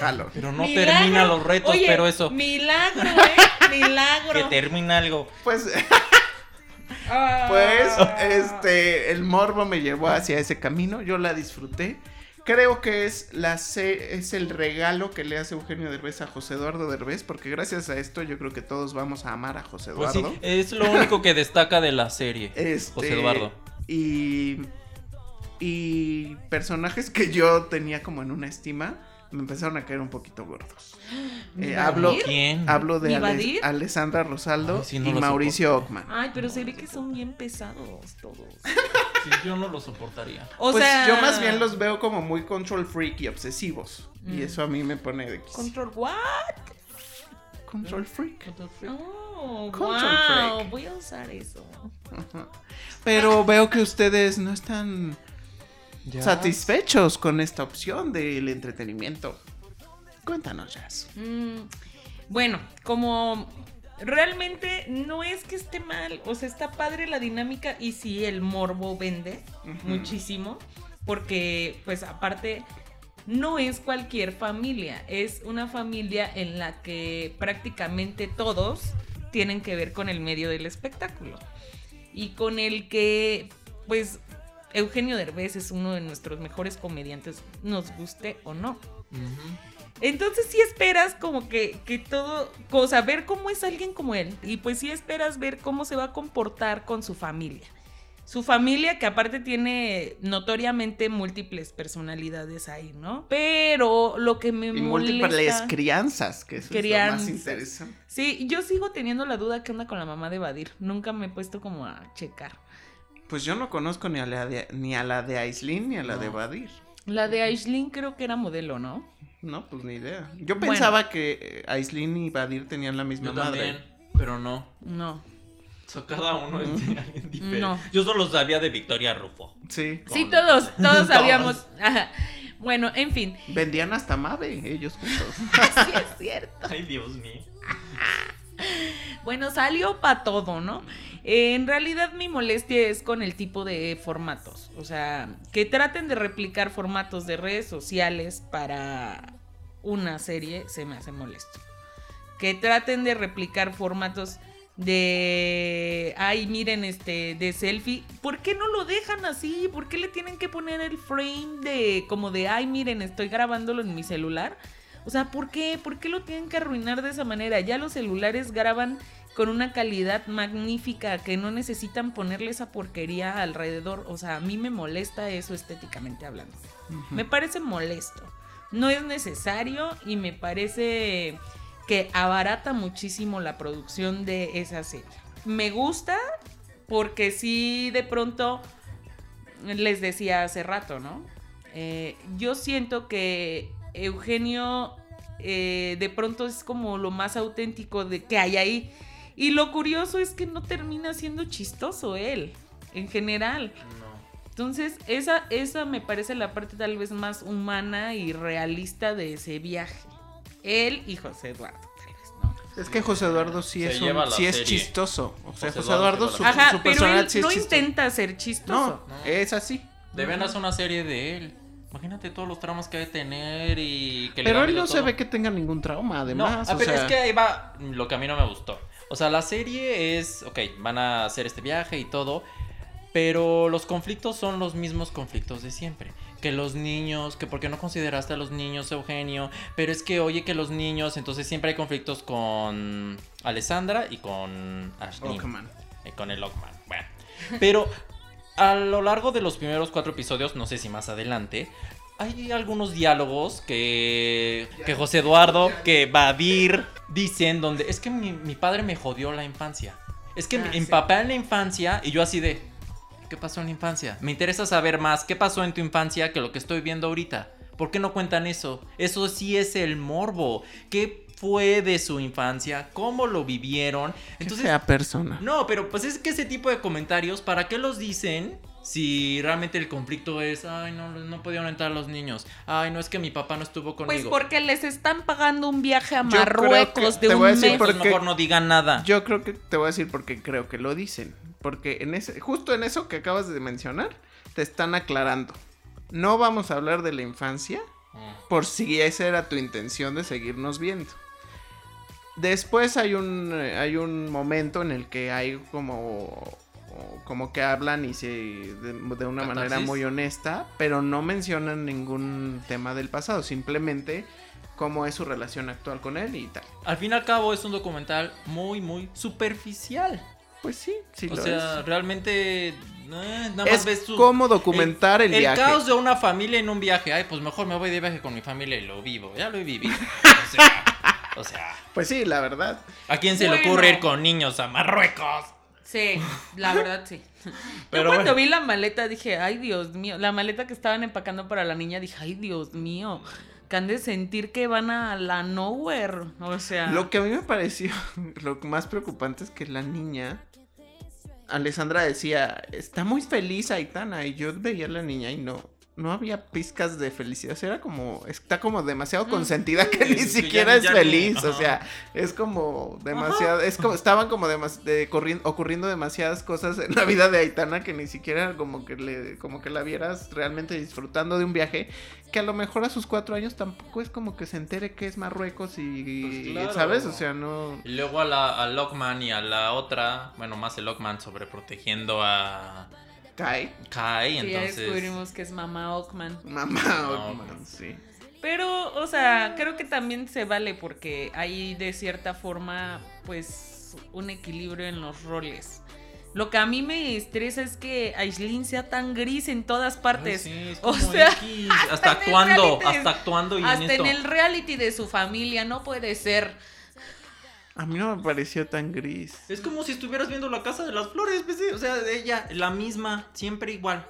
jalo. Pero no Milagro. termina los retos, Oye, pero eso. Milagro, ¿eh? Milagro. Que termina algo. Pues, Ah. pues, este, el morbo me llevó hacia ese camino, yo la disfruté. Creo que es, la es el regalo que le hace Eugenio Derbez a José Eduardo Derbez, porque gracias a esto yo creo que todos vamos a amar a José Pues sí, Eduardo. es lo único que destaca de la serie. Este, José Eduardo. Y, y personajes que yo tenía como en una estima me empezaron a caer un poquito gordos. ¿Mi Eh, hablo? ¿Quién? hablo de. Alessandra Rosaldo Ay, sí, no y Mauricio Ockman. Ay, pero se ve que son bien pesados todos. Sí, yo no lo soportaría. O pues sea, yo más bien los veo como muy control freak y obsesivos. Y Mm. eso a mí me pone de Control what? control freak. Oh, Control wow. freak. Voy a usar eso. Pero veo que ustedes no están satisfechos con esta opción del entretenimiento. Cuéntanos, Jazz. Mm, bueno, como realmente no es que esté mal, o sea, está padre la dinámica y sí, el morbo vende muchísimo, porque pues aparte no es cualquier familia, es una familia en la que prácticamente todos tienen que ver con el medio del espectáculo y con el que pues Eugenio Derbez es uno de nuestros mejores comediantes, nos guste o no. Entonces sí esperas como que, que todo, o sea, ver cómo es alguien como él. Y pues sí esperas ver cómo se va a comportar con su familia. Su familia que aparte tiene notoriamente múltiples personalidades ahí, ¿no? Pero lo que me Y múltiples crianzas, que eso es lo más interesante. Sí, yo sigo teniendo la duda que onda con la mamá de Badir. Nunca me he puesto como a checar. Pues yo no conozco ni a la de, ni a la de Aislinn ni a la de. Badir. La de Aisling creo que era modelo, ¿no? No, pues ni idea. Yo Bueno. pensaba que eh, Aislinn y Badir tenían la misma Yo madre. también, pero no. No. O sea, cada uno es de alguien diferente. No. Yo solo sabía de Victoria Rufo. Sí. Sí, Con- todos, todos Todos. sabíamos. Ajá. Bueno, en fin. Vendían hasta Mave, ellos juntos. Sí es cierto. Ay, Dios mío. Bueno, salió para todo, ¿no? En realidad mi molestia es con el tipo de formatos. O sea, que traten de replicar formatos de redes sociales para una serie se me hace molesto. Que traten de replicar formatos de ay miren este de selfie ¿por qué no lo dejan así? ¿por qué le tienen que poner el frame de como de ay miren estoy grabándolo en mi celular? o sea ¿por qué? ¿por qué lo tienen que arruinar de esa manera? ya los celulares graban con una calidad magnífica que no necesitan ponerle esa porquería alrededor o sea a mí me molesta eso estéticamente hablando me parece molesto. No es necesario y me parece que abarata muchísimo la producción de esa serie. Me gusta porque sí de pronto les decía hace rato, ¿no? Eh, yo siento que Eugenio eh, de pronto es como lo más auténtico de que hay ahí Y lo curioso es que no termina siendo chistoso él, en general. Entonces, esa, esa me parece la parte tal vez más humana y realista de ese viaje. Él y José Eduardo, tal vez, ¿no? Es que José Eduardo sí Se es, lleva un- la sí es serie. chistoso. O sea, José José Eduardo Eduardo, su, lleva la Ajá, su pero personalidad él sí es no chistoso. intenta ser chistoso. No, es así. Deben hacer una serie de él. Imagínate todos los traumas que debe tener y que le Pero da él miedo no se todo. ve que tenga ningún trauma, además. no, ah, o pero sea, es que ahí va lo que a mí no me gustó. O sea, la serie es, ok, van a hacer este viaje y todo, pero los conflictos son los mismos conflictos de siempre. Que los niños, que por qué no consideraste a los niños, Eugenio, pero es que oye que los niños, entonces siempre hay conflictos con Alessandra y con Ashley. Eh, con el Lockman. Bueno. Pero a lo largo de los primeros cuatro episodios, no sé si más adelante, hay algunos diálogos que, que José Eduardo, que Badir dicen donde es que mi, mi padre me jodió la infancia. Es que Ah, mi, sí. papá en la infancia y yo así de, ¿qué pasó en la infancia? Me interesa saber más qué pasó en tu infancia que lo que estoy viendo ahorita. ¿Por qué no cuentan eso? Eso sí es el morbo. ¿Qué fue de su infancia? ¿Cómo lo vivieron? Entonces, fea persona. no, pero pues es que ese tipo de comentarios, ¿para qué los dicen? Si realmente el conflicto es, ay, no, no podían entrar los niños. Ay, no es que mi papá no estuvo Pues conmigo. porque les están pagando un viaje a Yo creo Marruecos que- de te un voy a decir mes. porque- mejor no digan nada. Yo creo que te voy a decir porque creo que lo dicen. Porque en ese, justo en eso que acabas de mencionar, te están aclarando. No vamos a hablar de la infancia Mm. por si esa era tu intención de seguirnos viendo. Después hay un, eh, hay un momento en el que hay como, como que hablan y se de, de una manera muy honesta, pero no mencionan ningún tema del pasado, simplemente cómo es su relación actual con él y tal. Al fin y al cabo es un documental muy, muy superficial. Pues sí, sí o lo sea, es. realmente... eh, nada más ves Es tu- como documentar el, el viaje. caos de una familia en un viaje. Ay, pues mejor me voy de viaje con mi familia y lo vivo. Ya lo he vivido. O sea, o sea Pues sí, la verdad. ¿a quién se le ocurre ir con niños a Marruecos? Sí, la verdad sí. Pero Yo cuando bueno. vi la maleta dije, ay Dios mío, la maleta que estaban empacando para la niña, dije, ay Dios mío, que han de sentir que van a la nowhere. O sea, Lo que a mí me pareció lo más preocupante es que la niña, Alessandra decía, está muy feliz Aitana. Y yo veía a la niña y no, no había pizcas de felicidad. O sea, era como, está como demasiado consentida que Sí, ni siquiera ya- es ya ni- feliz. O sea, es como demasiado, es como, estaban como demas- de- corrien- ocurriendo demasiadas cosas en la vida de Aitana que ni siquiera como que le, como que la vieras realmente disfrutando de un viaje que a lo mejor a sus cuatro años tampoco es como que se entere que es Marruecos y, Pues claro. ¿sabes? O sea, no... Y luego a la a Lockman y a la otra, bueno, más el Lockman sobreprotegiendo a Cae. Kai, sí, ya entonces... descubrimos que es mamá Ockman. Mamá, Ockman, sí. Pero, o sea, creo que también se vale porque hay de cierta forma, pues, un equilibrio en los roles. Lo que a mí me estresa es que Aislinn sea tan gris en todas partes. Ay, sí, es O sea, hasta actuando, hasta actuando y en Hasta esto. en el reality de su familia, no puede ser. A mí no me pareció tan gris. Es como si estuvieras viendo la casa de las flores, pues, sí, o sea, ella, la misma, siempre igual.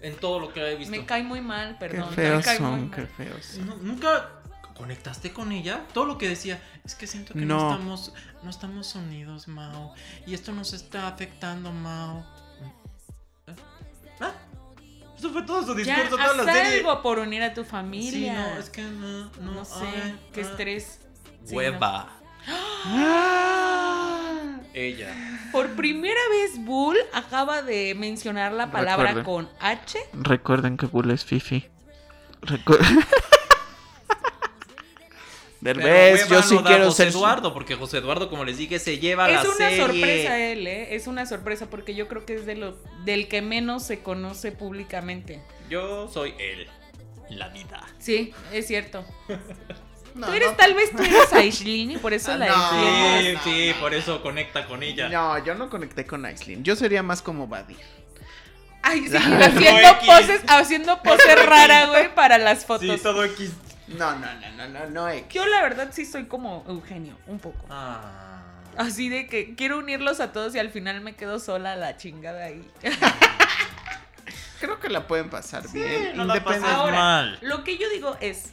En todo lo que he visto. Me cae muy mal, Qué perdón. me feos cae son, qué feos son. ¿Nunca conectaste con ella? Todo lo que decía, es que siento que no, No. estamos no estamos unidos, Mao. Y esto nos está afectando, Mao. ¿Eh? ¿Ah? Eso fue todo su Ya, discurso, toda haz la serie. algo por unir a tu Sí, familia. no, es que no, no, No sé, ay, qué ah. estrés. Sí, Hueva. Ah. Ella. Por primera vez, Bull acaba de mencionar la palabra con H. Recuerden que Bull es Fifi. Recu- Pero Derbez, yo sí quiero José ser. Eduardo, porque José Eduardo, como les dije, se lleva Es la una serie. sorpresa él, ¿eh? Es una sorpresa porque yo creo que es de lo, del que menos se conoce públicamente. Yo soy él. La vida. Sí, es cierto. No, tú eres, no. tal vez tú eres Aislinn y por eso Ah, la no. entiendes. Sí, sí, por eso conecta con ella. No, yo no conecté con Aislinn. Yo sería más como Badir. Ay, sí, No, haciendo poses, haciendo pose rara, güey, para las fotos. Sí, todo X. No, no, no, no, no, no. X. Yo la verdad sí soy como Eugenio, un poco. Ah. Así de que quiero unirlos a todos y al final me quedo sola la chingada ahí. Creo que la pueden pasar bien. no la pasas Ahora, mal. Lo que yo digo es,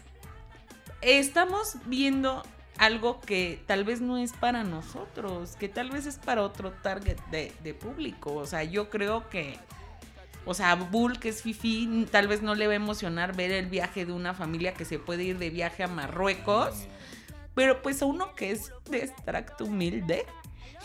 estamos viendo algo que tal vez no es para nosotros, que tal vez es para otro target de, de público. O sea, yo creo que, o sea, Bull, que es Fifi, tal vez no le va a emocionar ver el viaje de una familia que se puede ir de viaje a Marruecos. Pero pues a uno que es de extracto humilde,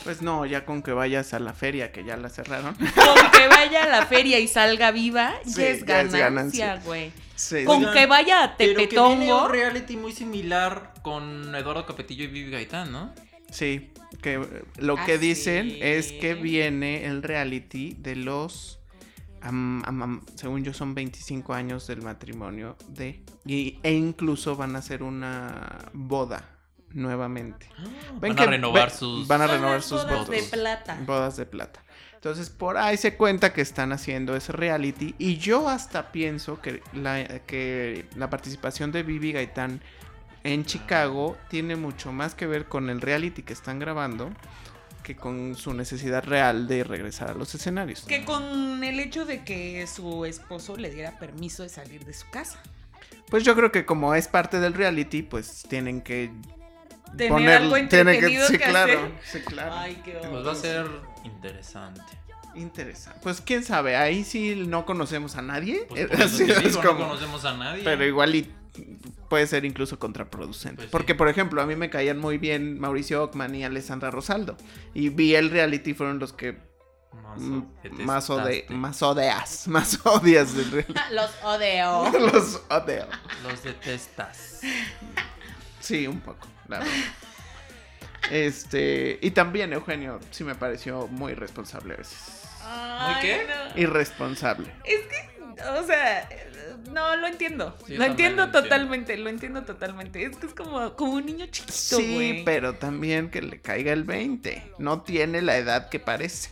Pues no, ya con que vayas a la feria, que ya la cerraron. con que vaya a la feria y salga viva, Sí, ya es ya ganancia, güey. Sí, Con Oigan, que vaya a Pero que viene Tepetongo. un reality muy similar con Eduardo Capetillo y Vivi Gaitán, ¿no? Sí, que lo Ah, que dicen sí. es que viene el reality de los, según yo son 25 años del matrimonio de, y, e incluso van a hacer una boda nuevamente. Ven Van que- a renovar sus... van a Son renovar las sus bodas votos. de plata. Bodas de plata. Entonces por ahí se cuenta que están haciendo ese reality y yo hasta pienso que la, que la participación de Vivi Gaitán en Chicago tiene mucho más que ver con el reality que están grabando que con su necesidad real de regresar a los escenarios. Que con el hecho de que su esposo le diera permiso de salir de su casa. Pues yo creo que como es parte del reality, pues tienen que Tener algo tienen entretenido sí, que claro, hacer. sí, claro. Ay, qué Pues va a ser interesante. Interesante. Pues quién sabe, ahí sí no conocemos a nadie. Pues es como- no conocemos a nadie. Pero igual y puede ser incluso contraproducente. Pues sí. Porque, por ejemplo, a mí me caían muy bien Mauricio Ockman y Alessandra Rosaldo. Y vi el reality, fueron los que Más, ode- más odias, más odias del reality. Los odeo. Los odeo. Los detestas. Sí, un poco, Este, y también Eugenio sí me pareció muy irresponsable a veces. Ay, qué? no. Irresponsable. Es que, o sea, no lo entiendo. Sí, lo entiendo lo entiendo. totalmente, lo entiendo totalmente. Es que es como, como un niño chiquito, Sí, pero también que le caiga el 20. No tiene la edad que parece.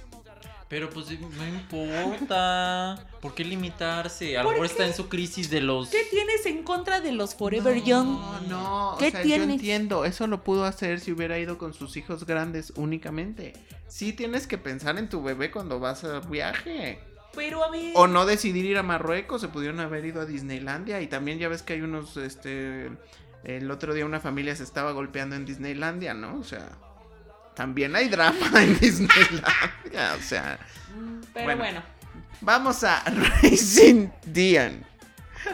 Pero pues no importa. ¿Por qué limitarse? A lo ¿Por mejor está en su crisis de los. ¿Qué tienes en contra de los Forever no, Young? No, ¿Qué o sea, tienes? yo entiendo, eso lo pudo hacer si hubiera ido con sus hijos grandes únicamente. Sí tienes que pensar en tu bebé cuando vas a viaje. Pero a ver. O no decidir ir a Marruecos, se pudieron haber ido a Disneylandia y también ya ves que hay unos, este, el otro día una familia se estaba golpeando en Disneylandia, ¿no? O sea, también hay drama en Disneylandia, o sea, Mm, Pero bueno. bueno. vamos a Racing Dian.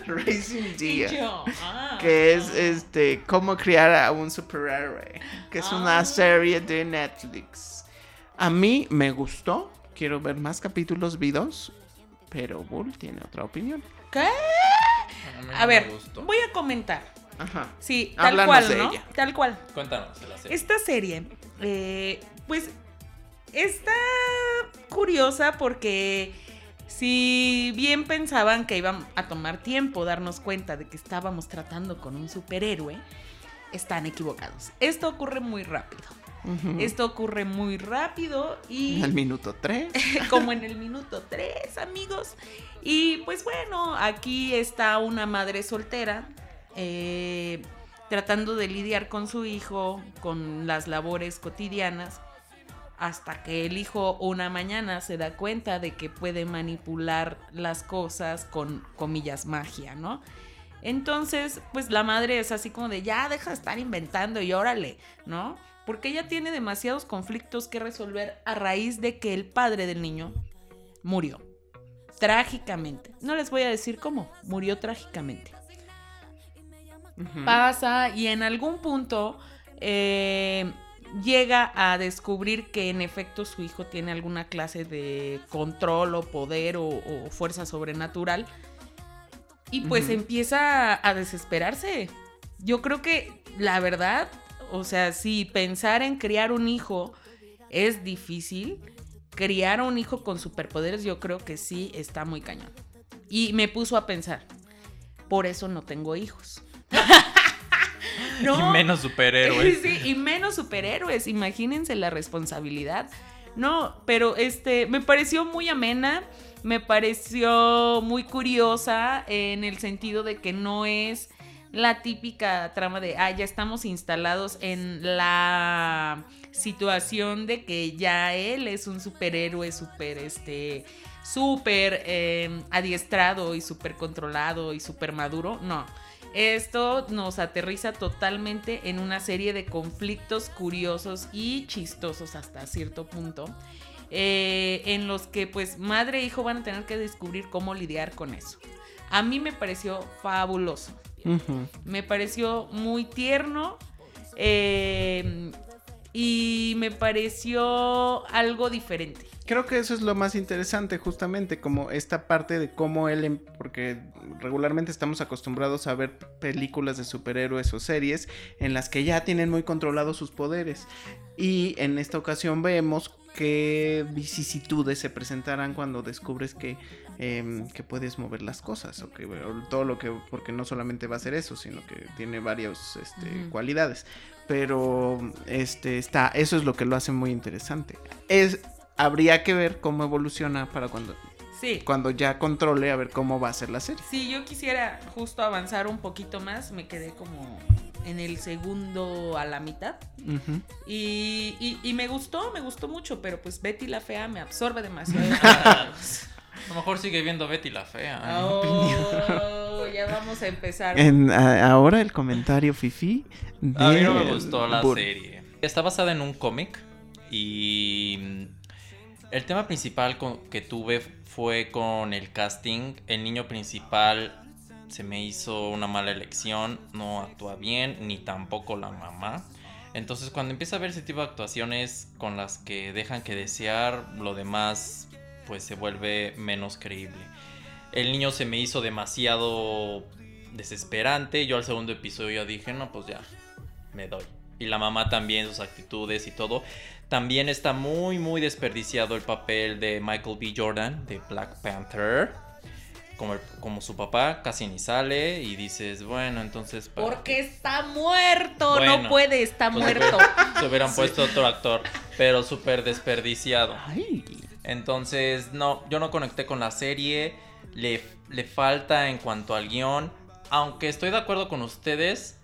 Racing Dian. ah, que es ah. este cómo criar a un superhéroe, que es una Ah. serie de Netflix. A mí me gustó, quiero ver más capítulos, vi dos, pero Bull tiene otra opinión. ¿Qué? A, ver, gustó. voy a comentar. Ajá. Sí, tal Háblanos cual, de ¿no? ella. Tal cual. Cuéntanos de la serie. Esta serie, eh, pues, está curiosa porque si bien pensaban que iban a tomar tiempo darnos cuenta de que estábamos tratando con un superhéroe, están equivocados. Esto ocurre muy rápido. Esto ocurre muy rápido y Al minuto 3. como en el minuto 3, amigos. Y pues bueno, aquí está una madre soltera eh, tratando de lidiar con su hijo, con las labores cotidianas, hasta que el hijo una mañana se da cuenta de que puede manipular las cosas con comillas magia, ¿no? Entonces, pues la madre es así como de ya deja de estar inventando y órale, ¿no? Porque ella tiene demasiados conflictos que resolver a raíz de que el padre del niño murió. Trágicamente. No les voy a decir cómo, murió trágicamente. Pasa y en algún punto eh, llega a descubrir que en efecto su hijo tiene alguna clase de control o poder o, o fuerza sobrenatural. Y pues empieza a desesperarse. Yo creo que la verdad, o sea, si pensar en criar un hijo es difícil, criar a un hijo con superpoderes yo creo que sí está muy cañón. Y me puso a pensar, por eso no tengo hijos. Y menos superhéroes. Sí, y menos superhéroes. Imagínense la responsabilidad. No, pero este, me pareció muy amena, me pareció muy curiosa en el sentido de que no es la típica trama de, ah, ya estamos instalados en la situación de que ya él es un superhéroe, super, este, súper eh, adiestrado y súper controlado y súper maduro. No. Esto nos aterriza totalmente en una serie de conflictos curiosos y chistosos hasta cierto punto. eh, en los que pues madre e hijo van a tener que descubrir cómo lidiar con eso. A mí me pareció fabuloso. Me pareció muy tierno. eh, y me pareció algo diferente. Creo que eso es lo más interesante, justamente, como esta parte de cómo él, em- porque regularmente estamos acostumbrados a ver películas de superhéroes o series en las que ya tienen muy controlados sus poderes. Y en esta ocasión vemos qué vicisitudes se presentarán cuando descubres que, em, que puedes mover las cosas, o que o todo lo que, porque no solamente va a ser eso, sino que tiene varias este, cualidades. Pero este está, eso es lo que lo hace muy interesante. Es, habría que ver cómo evoluciona para cuando, Sí. cuando ya controle a ver cómo va a ser la serie. Si yo quisiera justo avanzar un poquito más, me quedé como en el segundo a la mitad. Y, y- y me gustó, me gustó mucho, pero pues Betty la Fea me absorbe demasiado. A lo mejor sigue viendo Betty la fea. Oh, ya vamos a empezar. En, a- ahora el comentario fifi. A mí no me gustó la Bur- serie. Está basada en un cómic y el tema principal que tuve fue con el casting. El niño principal se me hizo una mala elección, no actúa bien, ni tampoco la mamá. Entonces cuando empieza a ver ese tipo de actuaciones con las que dejan que desear, lo demás pues se vuelve menos creíble. El niño se me hizo demasiado desesperante. Yo al segundo episodio dije, no, pues ya, me doy. Y la mamá también, sus actitudes y todo. También está muy, muy desperdiciado el papel de Michael B. Jordan, de Black Panther. Como, el- como su papá, casi ni sale. Y dices, bueno, entonces... ¿para Porque está muerto, Bueno, no puede, está pues, muerto. Se hubieran puesto otro actor, pero súper desperdiciado. Ay, Entonces, no, yo no conecté con la serie. Le, le falta en cuanto al guion. Aunque estoy de acuerdo con ustedes,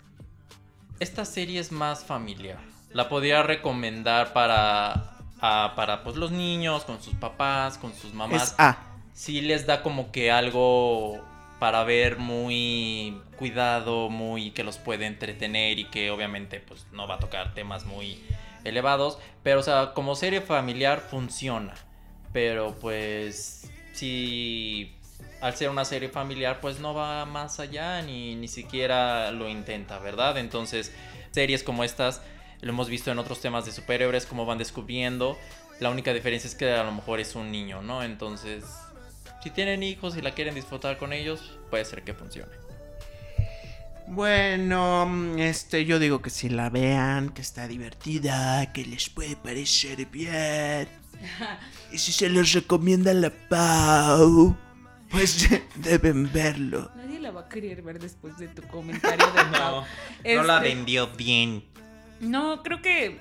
esta serie es más familiar. La podría recomendar para, a- para pues, los niños, con sus papás, con sus mamás. es A. Sí les da como que algo para ver muy cuidado, muy que los puede entretener y que obviamente pues no va a tocar temas muy elevados, pero o sea, como serie familiar funciona. Pero pues si al ser una serie familiar pues no va más allá ni ni siquiera lo intenta, ¿verdad? Entonces, series como estas lo hemos visto en otros temas de superhéroes como van descubriendo. La única diferencia es que a lo mejor es un niño, ¿no? Entonces, si tienen hijos y la quieren disfrutar con ellos, puede ser que funcione. Bueno, este, yo digo que si la vean, que está divertida, que les puede parecer bien. Y si se los recomienda la Pau, pues deben verlo. Nadie la va a querer ver después de tu comentario de Pau. no la Este, vendió bien. No, creo que.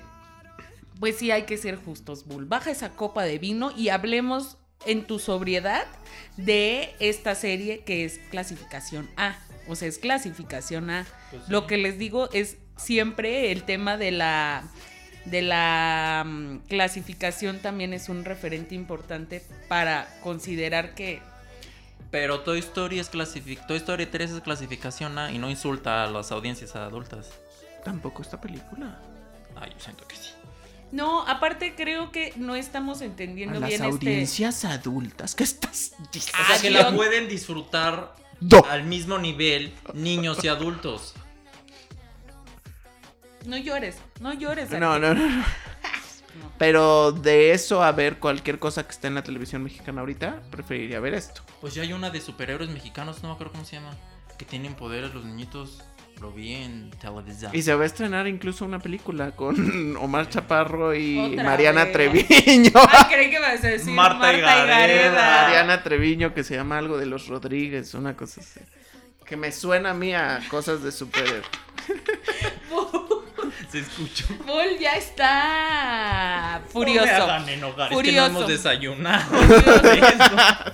Pues sí, hay que ser justos, Bull. Baja esa copa de vino y hablemos en tu sobriedad de esta serie que es clasificación A. O sea, es clasificación A. Pues Lo que les digo es siempre el tema de la. De la mm, clasificación también es un referente importante para considerar que Pero Toy Story es clasific Toy Story 3 es clasificación A y no insulta a las audiencias adultas. Tampoco esta película. Ay, yo siento que sí. No, aparte creo que no estamos A entendiendo las bien este. audiencias adultas, ¿qué estás diciendo? O sea, que la pueden disfrutar al mismo nivel niños y adultos. No llores, no llores. No, no, no, no. Pero de eso a ver cualquier cosa que esté en la televisión mexicana ahorita, preferiría ver esto. Pues ya hay una de superhéroes mexicanos, no me acuerdo cómo se llama. Que tienen poderes los niñitos. Lo vi en televisión. Y se va a estrenar incluso una película con Omar Chaparro y Otra Mariana vez. Treviño. Ay, creí que ibas a decir Marta Marta, y Gareda. Gareda. Mariana Treviño que se llama algo de los Rodríguez, una cosa así. Que me suena a mí a cosas de superhéroe. Se escuchó. Bull ya está No me furioso. hagan enojar, es que no Furioso. hemos desayunado.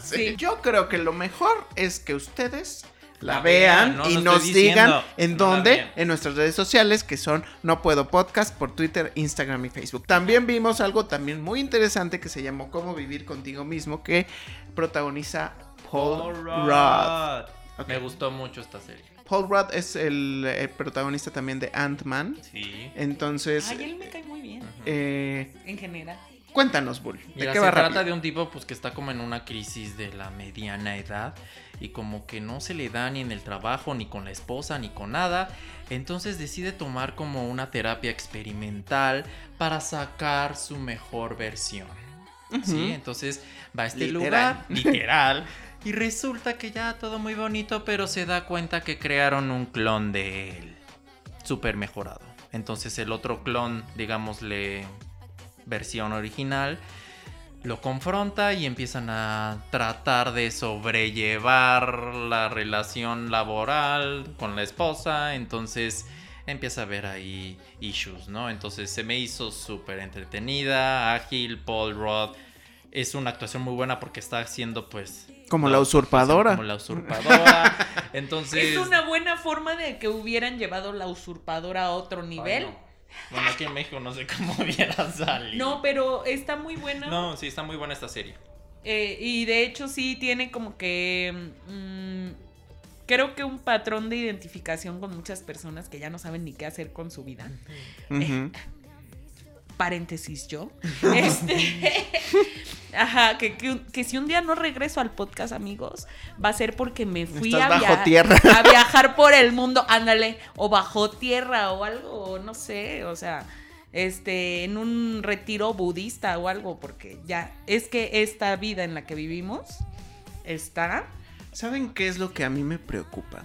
Sí. Yo creo que lo mejor es que ustedes la vean no, y no nos diciendo, digan en dónde, en nuestras redes sociales que son No Puedo Podcast por Twitter, Instagram y Facebook. También vimos algo también muy interesante que se llamó Cómo Vivir Contigo Mismo que protagoniza Paul Rudd. Ok. Me gustó mucho esta serie. Paul Rudd es el, eh, protagonista también de Ant-Man. Sí. Entonces, Ay, él me cae muy bien, eh, en general. Cuéntanos, Bull. ¿De Mira, qué se va trata rápido? de un tipo pues que está como en una crisis de la mediana edad y como que no se le da ni en el trabajo, ni con la esposa, ni con nada. Entonces decide tomar como una terapia experimental para sacar su mejor versión. ¿Sí? Entonces va a este Literal. lugar, literal, y resulta que ya todo muy bonito, pero se da cuenta que crearon un clon de él, súper mejorado. Entonces el otro clon, digámosle, versión original, lo confronta y empiezan a tratar de sobrellevar la relación laboral con la esposa. Entonces empieza a haber ahí issues, ¿no? Entonces se me hizo súper entretenida, ágil, Paul Rudd. Es una actuación muy buena porque está haciendo pues... Como la usurpadora. Como la usurpadora. Entonces... Es una buena forma de que hubieran llevado la usurpadora a otro nivel. Ay, no. Bueno, aquí en México no sé cómo hubiera salido. No, pero está muy buena. No, sí, está muy buena esta serie. Eh, y de hecho sí tiene como que... mm, creo que un patrón de identificación con muchas personas que ya no saben ni qué hacer con su vida. Paréntesis yo. Este, ajá, que, que- que si un día no regreso al podcast, amigos, va a ser porque me fui Estás a, bajo tierra. a viajar por el mundo, ándale, o bajo tierra o algo, o no sé, o sea, este, en un retiro budista o algo, porque ya, es que esta vida en la que vivimos está... ¿Saben qué es lo que a mí me preocupa?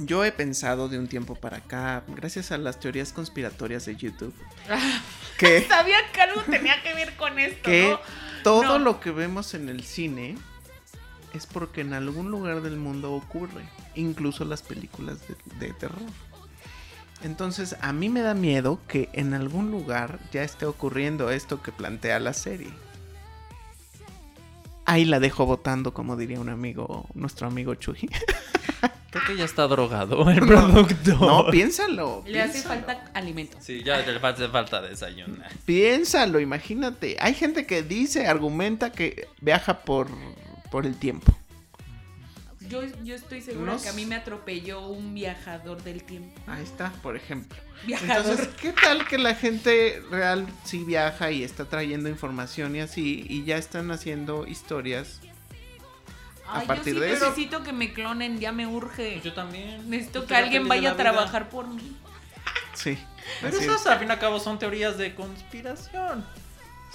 Yo he pensado de un tiempo para acá, gracias a las teorías conspiratorias de YouTube, que, Sabía que algo tenía que ver con esto, que ¿no? todo No. lo que vemos en el cine es porque en algún lugar del mundo ocurre, incluso las películas de, de terror. Entonces, a mí me da miedo que en algún lugar ya esté ocurriendo esto que plantea la serie. Ahí la dejo votando, como diría un amigo, nuestro amigo Chuy. Creo que ya está drogado el producto. No, piénsalo. Le hace piénsalo. falta alimento. Sí, ya le hace falta desayunar. Piénsalo, imagínate. Hay gente que dice, argumenta que viaja por, por el tiempo. Yo, yo estoy segura Unos- que a mí me atropelló un viajador del tiempo. Ahí está, por ejemplo. Viajador. Entonces, ¿qué tal que la gente real sí viaja y está trayendo información y así? Y ya están haciendo historias. a Ay, partir yo sí de eso. necesito que me clonen, ya me urge. Yo también. Necesito que alguien vaya a trabajar por mí. Sí. Pero esas al fin y al cabo son teorías de conspiración.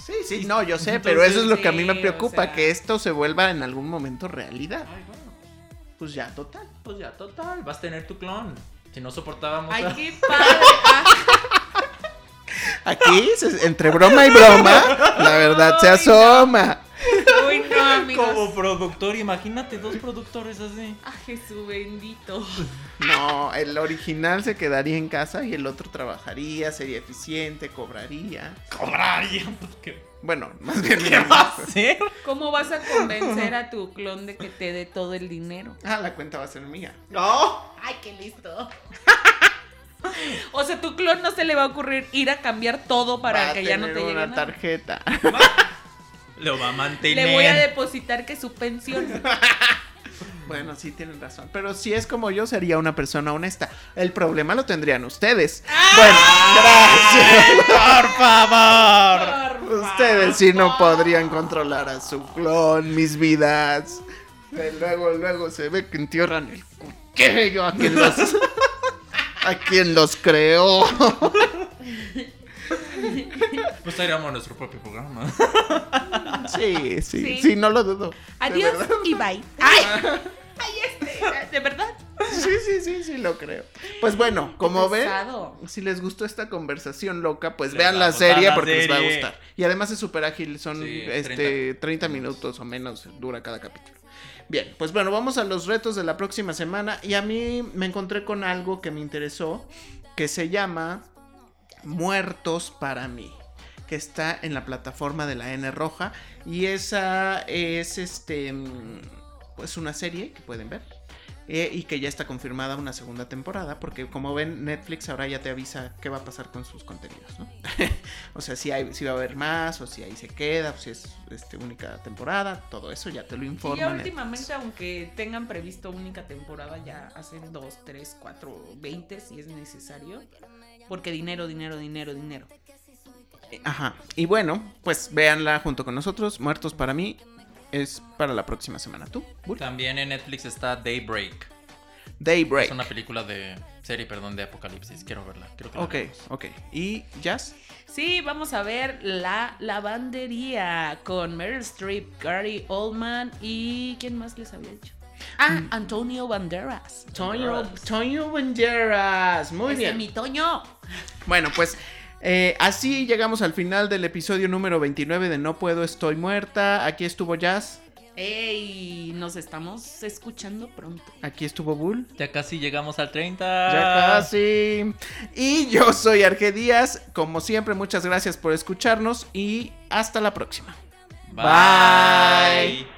Sí, sí, no, yo sé, Entonces, pero eso es lo que a mí me o preocupa, sea. que esto se vuelva en algún momento realidad. Ay, bueno. Pues ya, total. Pues ya, total. Vas a tener tu clon. Si no soportábamos. Ay, a- qué padre. Aquí, se- entre broma y broma, la verdad se Ay, no. asoma. Uy, no, amigos. Como productor, imagínate dos productores así. Ah, Jesús bendito. No, el original se quedaría en casa y el otro trabajaría, sería eficiente, cobraría. Cobraría. pues, ¿Qué, Bueno, más bien. ¿Qué va a hacer? ¿Cómo vas a convencer a tu clon de que te dé todo el dinero? Ah, la cuenta va a ser mía. No. Ay, qué listo. O sea, tu clon no se le va a ocurrir ir a cambiar todo para Va que ya no te llegue una nada. tarjeta. Lo va a mantener. Le voy a depositar que su pensión. Bueno, sí tienen razón. Pero si es como yo, sería una persona honesta. El problema lo tendrían ustedes. Bueno, Por favor. gracias. Ustedes sí no podrían controlar a su clon, mis vidas. Luego, luego se ve que entierran el cuchillo a quien los. a quien los creó. Pues traeríamos nuestro propio programa. Sí, sí, Sí. sí, no lo dudo. Adiós y bye. Ay, ay, este, de verdad. Sí, sí, sí, sí, lo creo. Pues bueno, como ven, si les gustó esta conversación loca, pues Les vean la serie la porque les va a gustar. Y además es súper ágil, son Sí, este 30. minutos o menos dura cada capítulo. Bien, pues bueno, vamos a los retos de la próxima semana y a mí me encontré con algo que me interesó que se llama Muertos para mí, que está en la plataforma de la N Roja y esa es este mm, pues una serie que pueden ver eh, y que ya está confirmada una segunda temporada, porque como ven, Netflix ahora ya te avisa qué va a pasar con sus contenidos, ¿no? o sea, si, hay, si va a haber más, o si ahí se queda, o si es este, única temporada, todo eso ya te lo Sí, informa. ya Netflix. últimamente, aunque tengan previsto única temporada, ya hacen dos, tres, cuatro, veinte si es necesario. Porque dinero, dinero, dinero, dinero. Ajá. Y bueno, pues véanla junto con nosotros. Muertos para mí es para la próxima semana. ¿Tú? Bull? También en Netflix está Daybreak. Daybreak. Es una película de serie, perdón, de apocalipsis. Quiero verla. Quiero que la Ok, veamos. ok. ¿Y Jazz? Sí, vamos a ver La Lavandería con Meryl Streep, Gary Oldman y. ¿Quién más les había dicho? Ah, Antonio Banderas. Toño, Toño Banderas. Muy Ese bien. mi Toño. Bueno, pues eh, así llegamos al final del episodio número 29 de No Puedo, Estoy Muerta. Aquí estuvo Jazz. ¡Ey! Nos estamos escuchando pronto. Aquí estuvo Bull. Ya casi llegamos al 30. Ya casi. Y yo soy Arge Díaz. Como siempre, muchas gracias por escucharnos y hasta la próxima. Bye.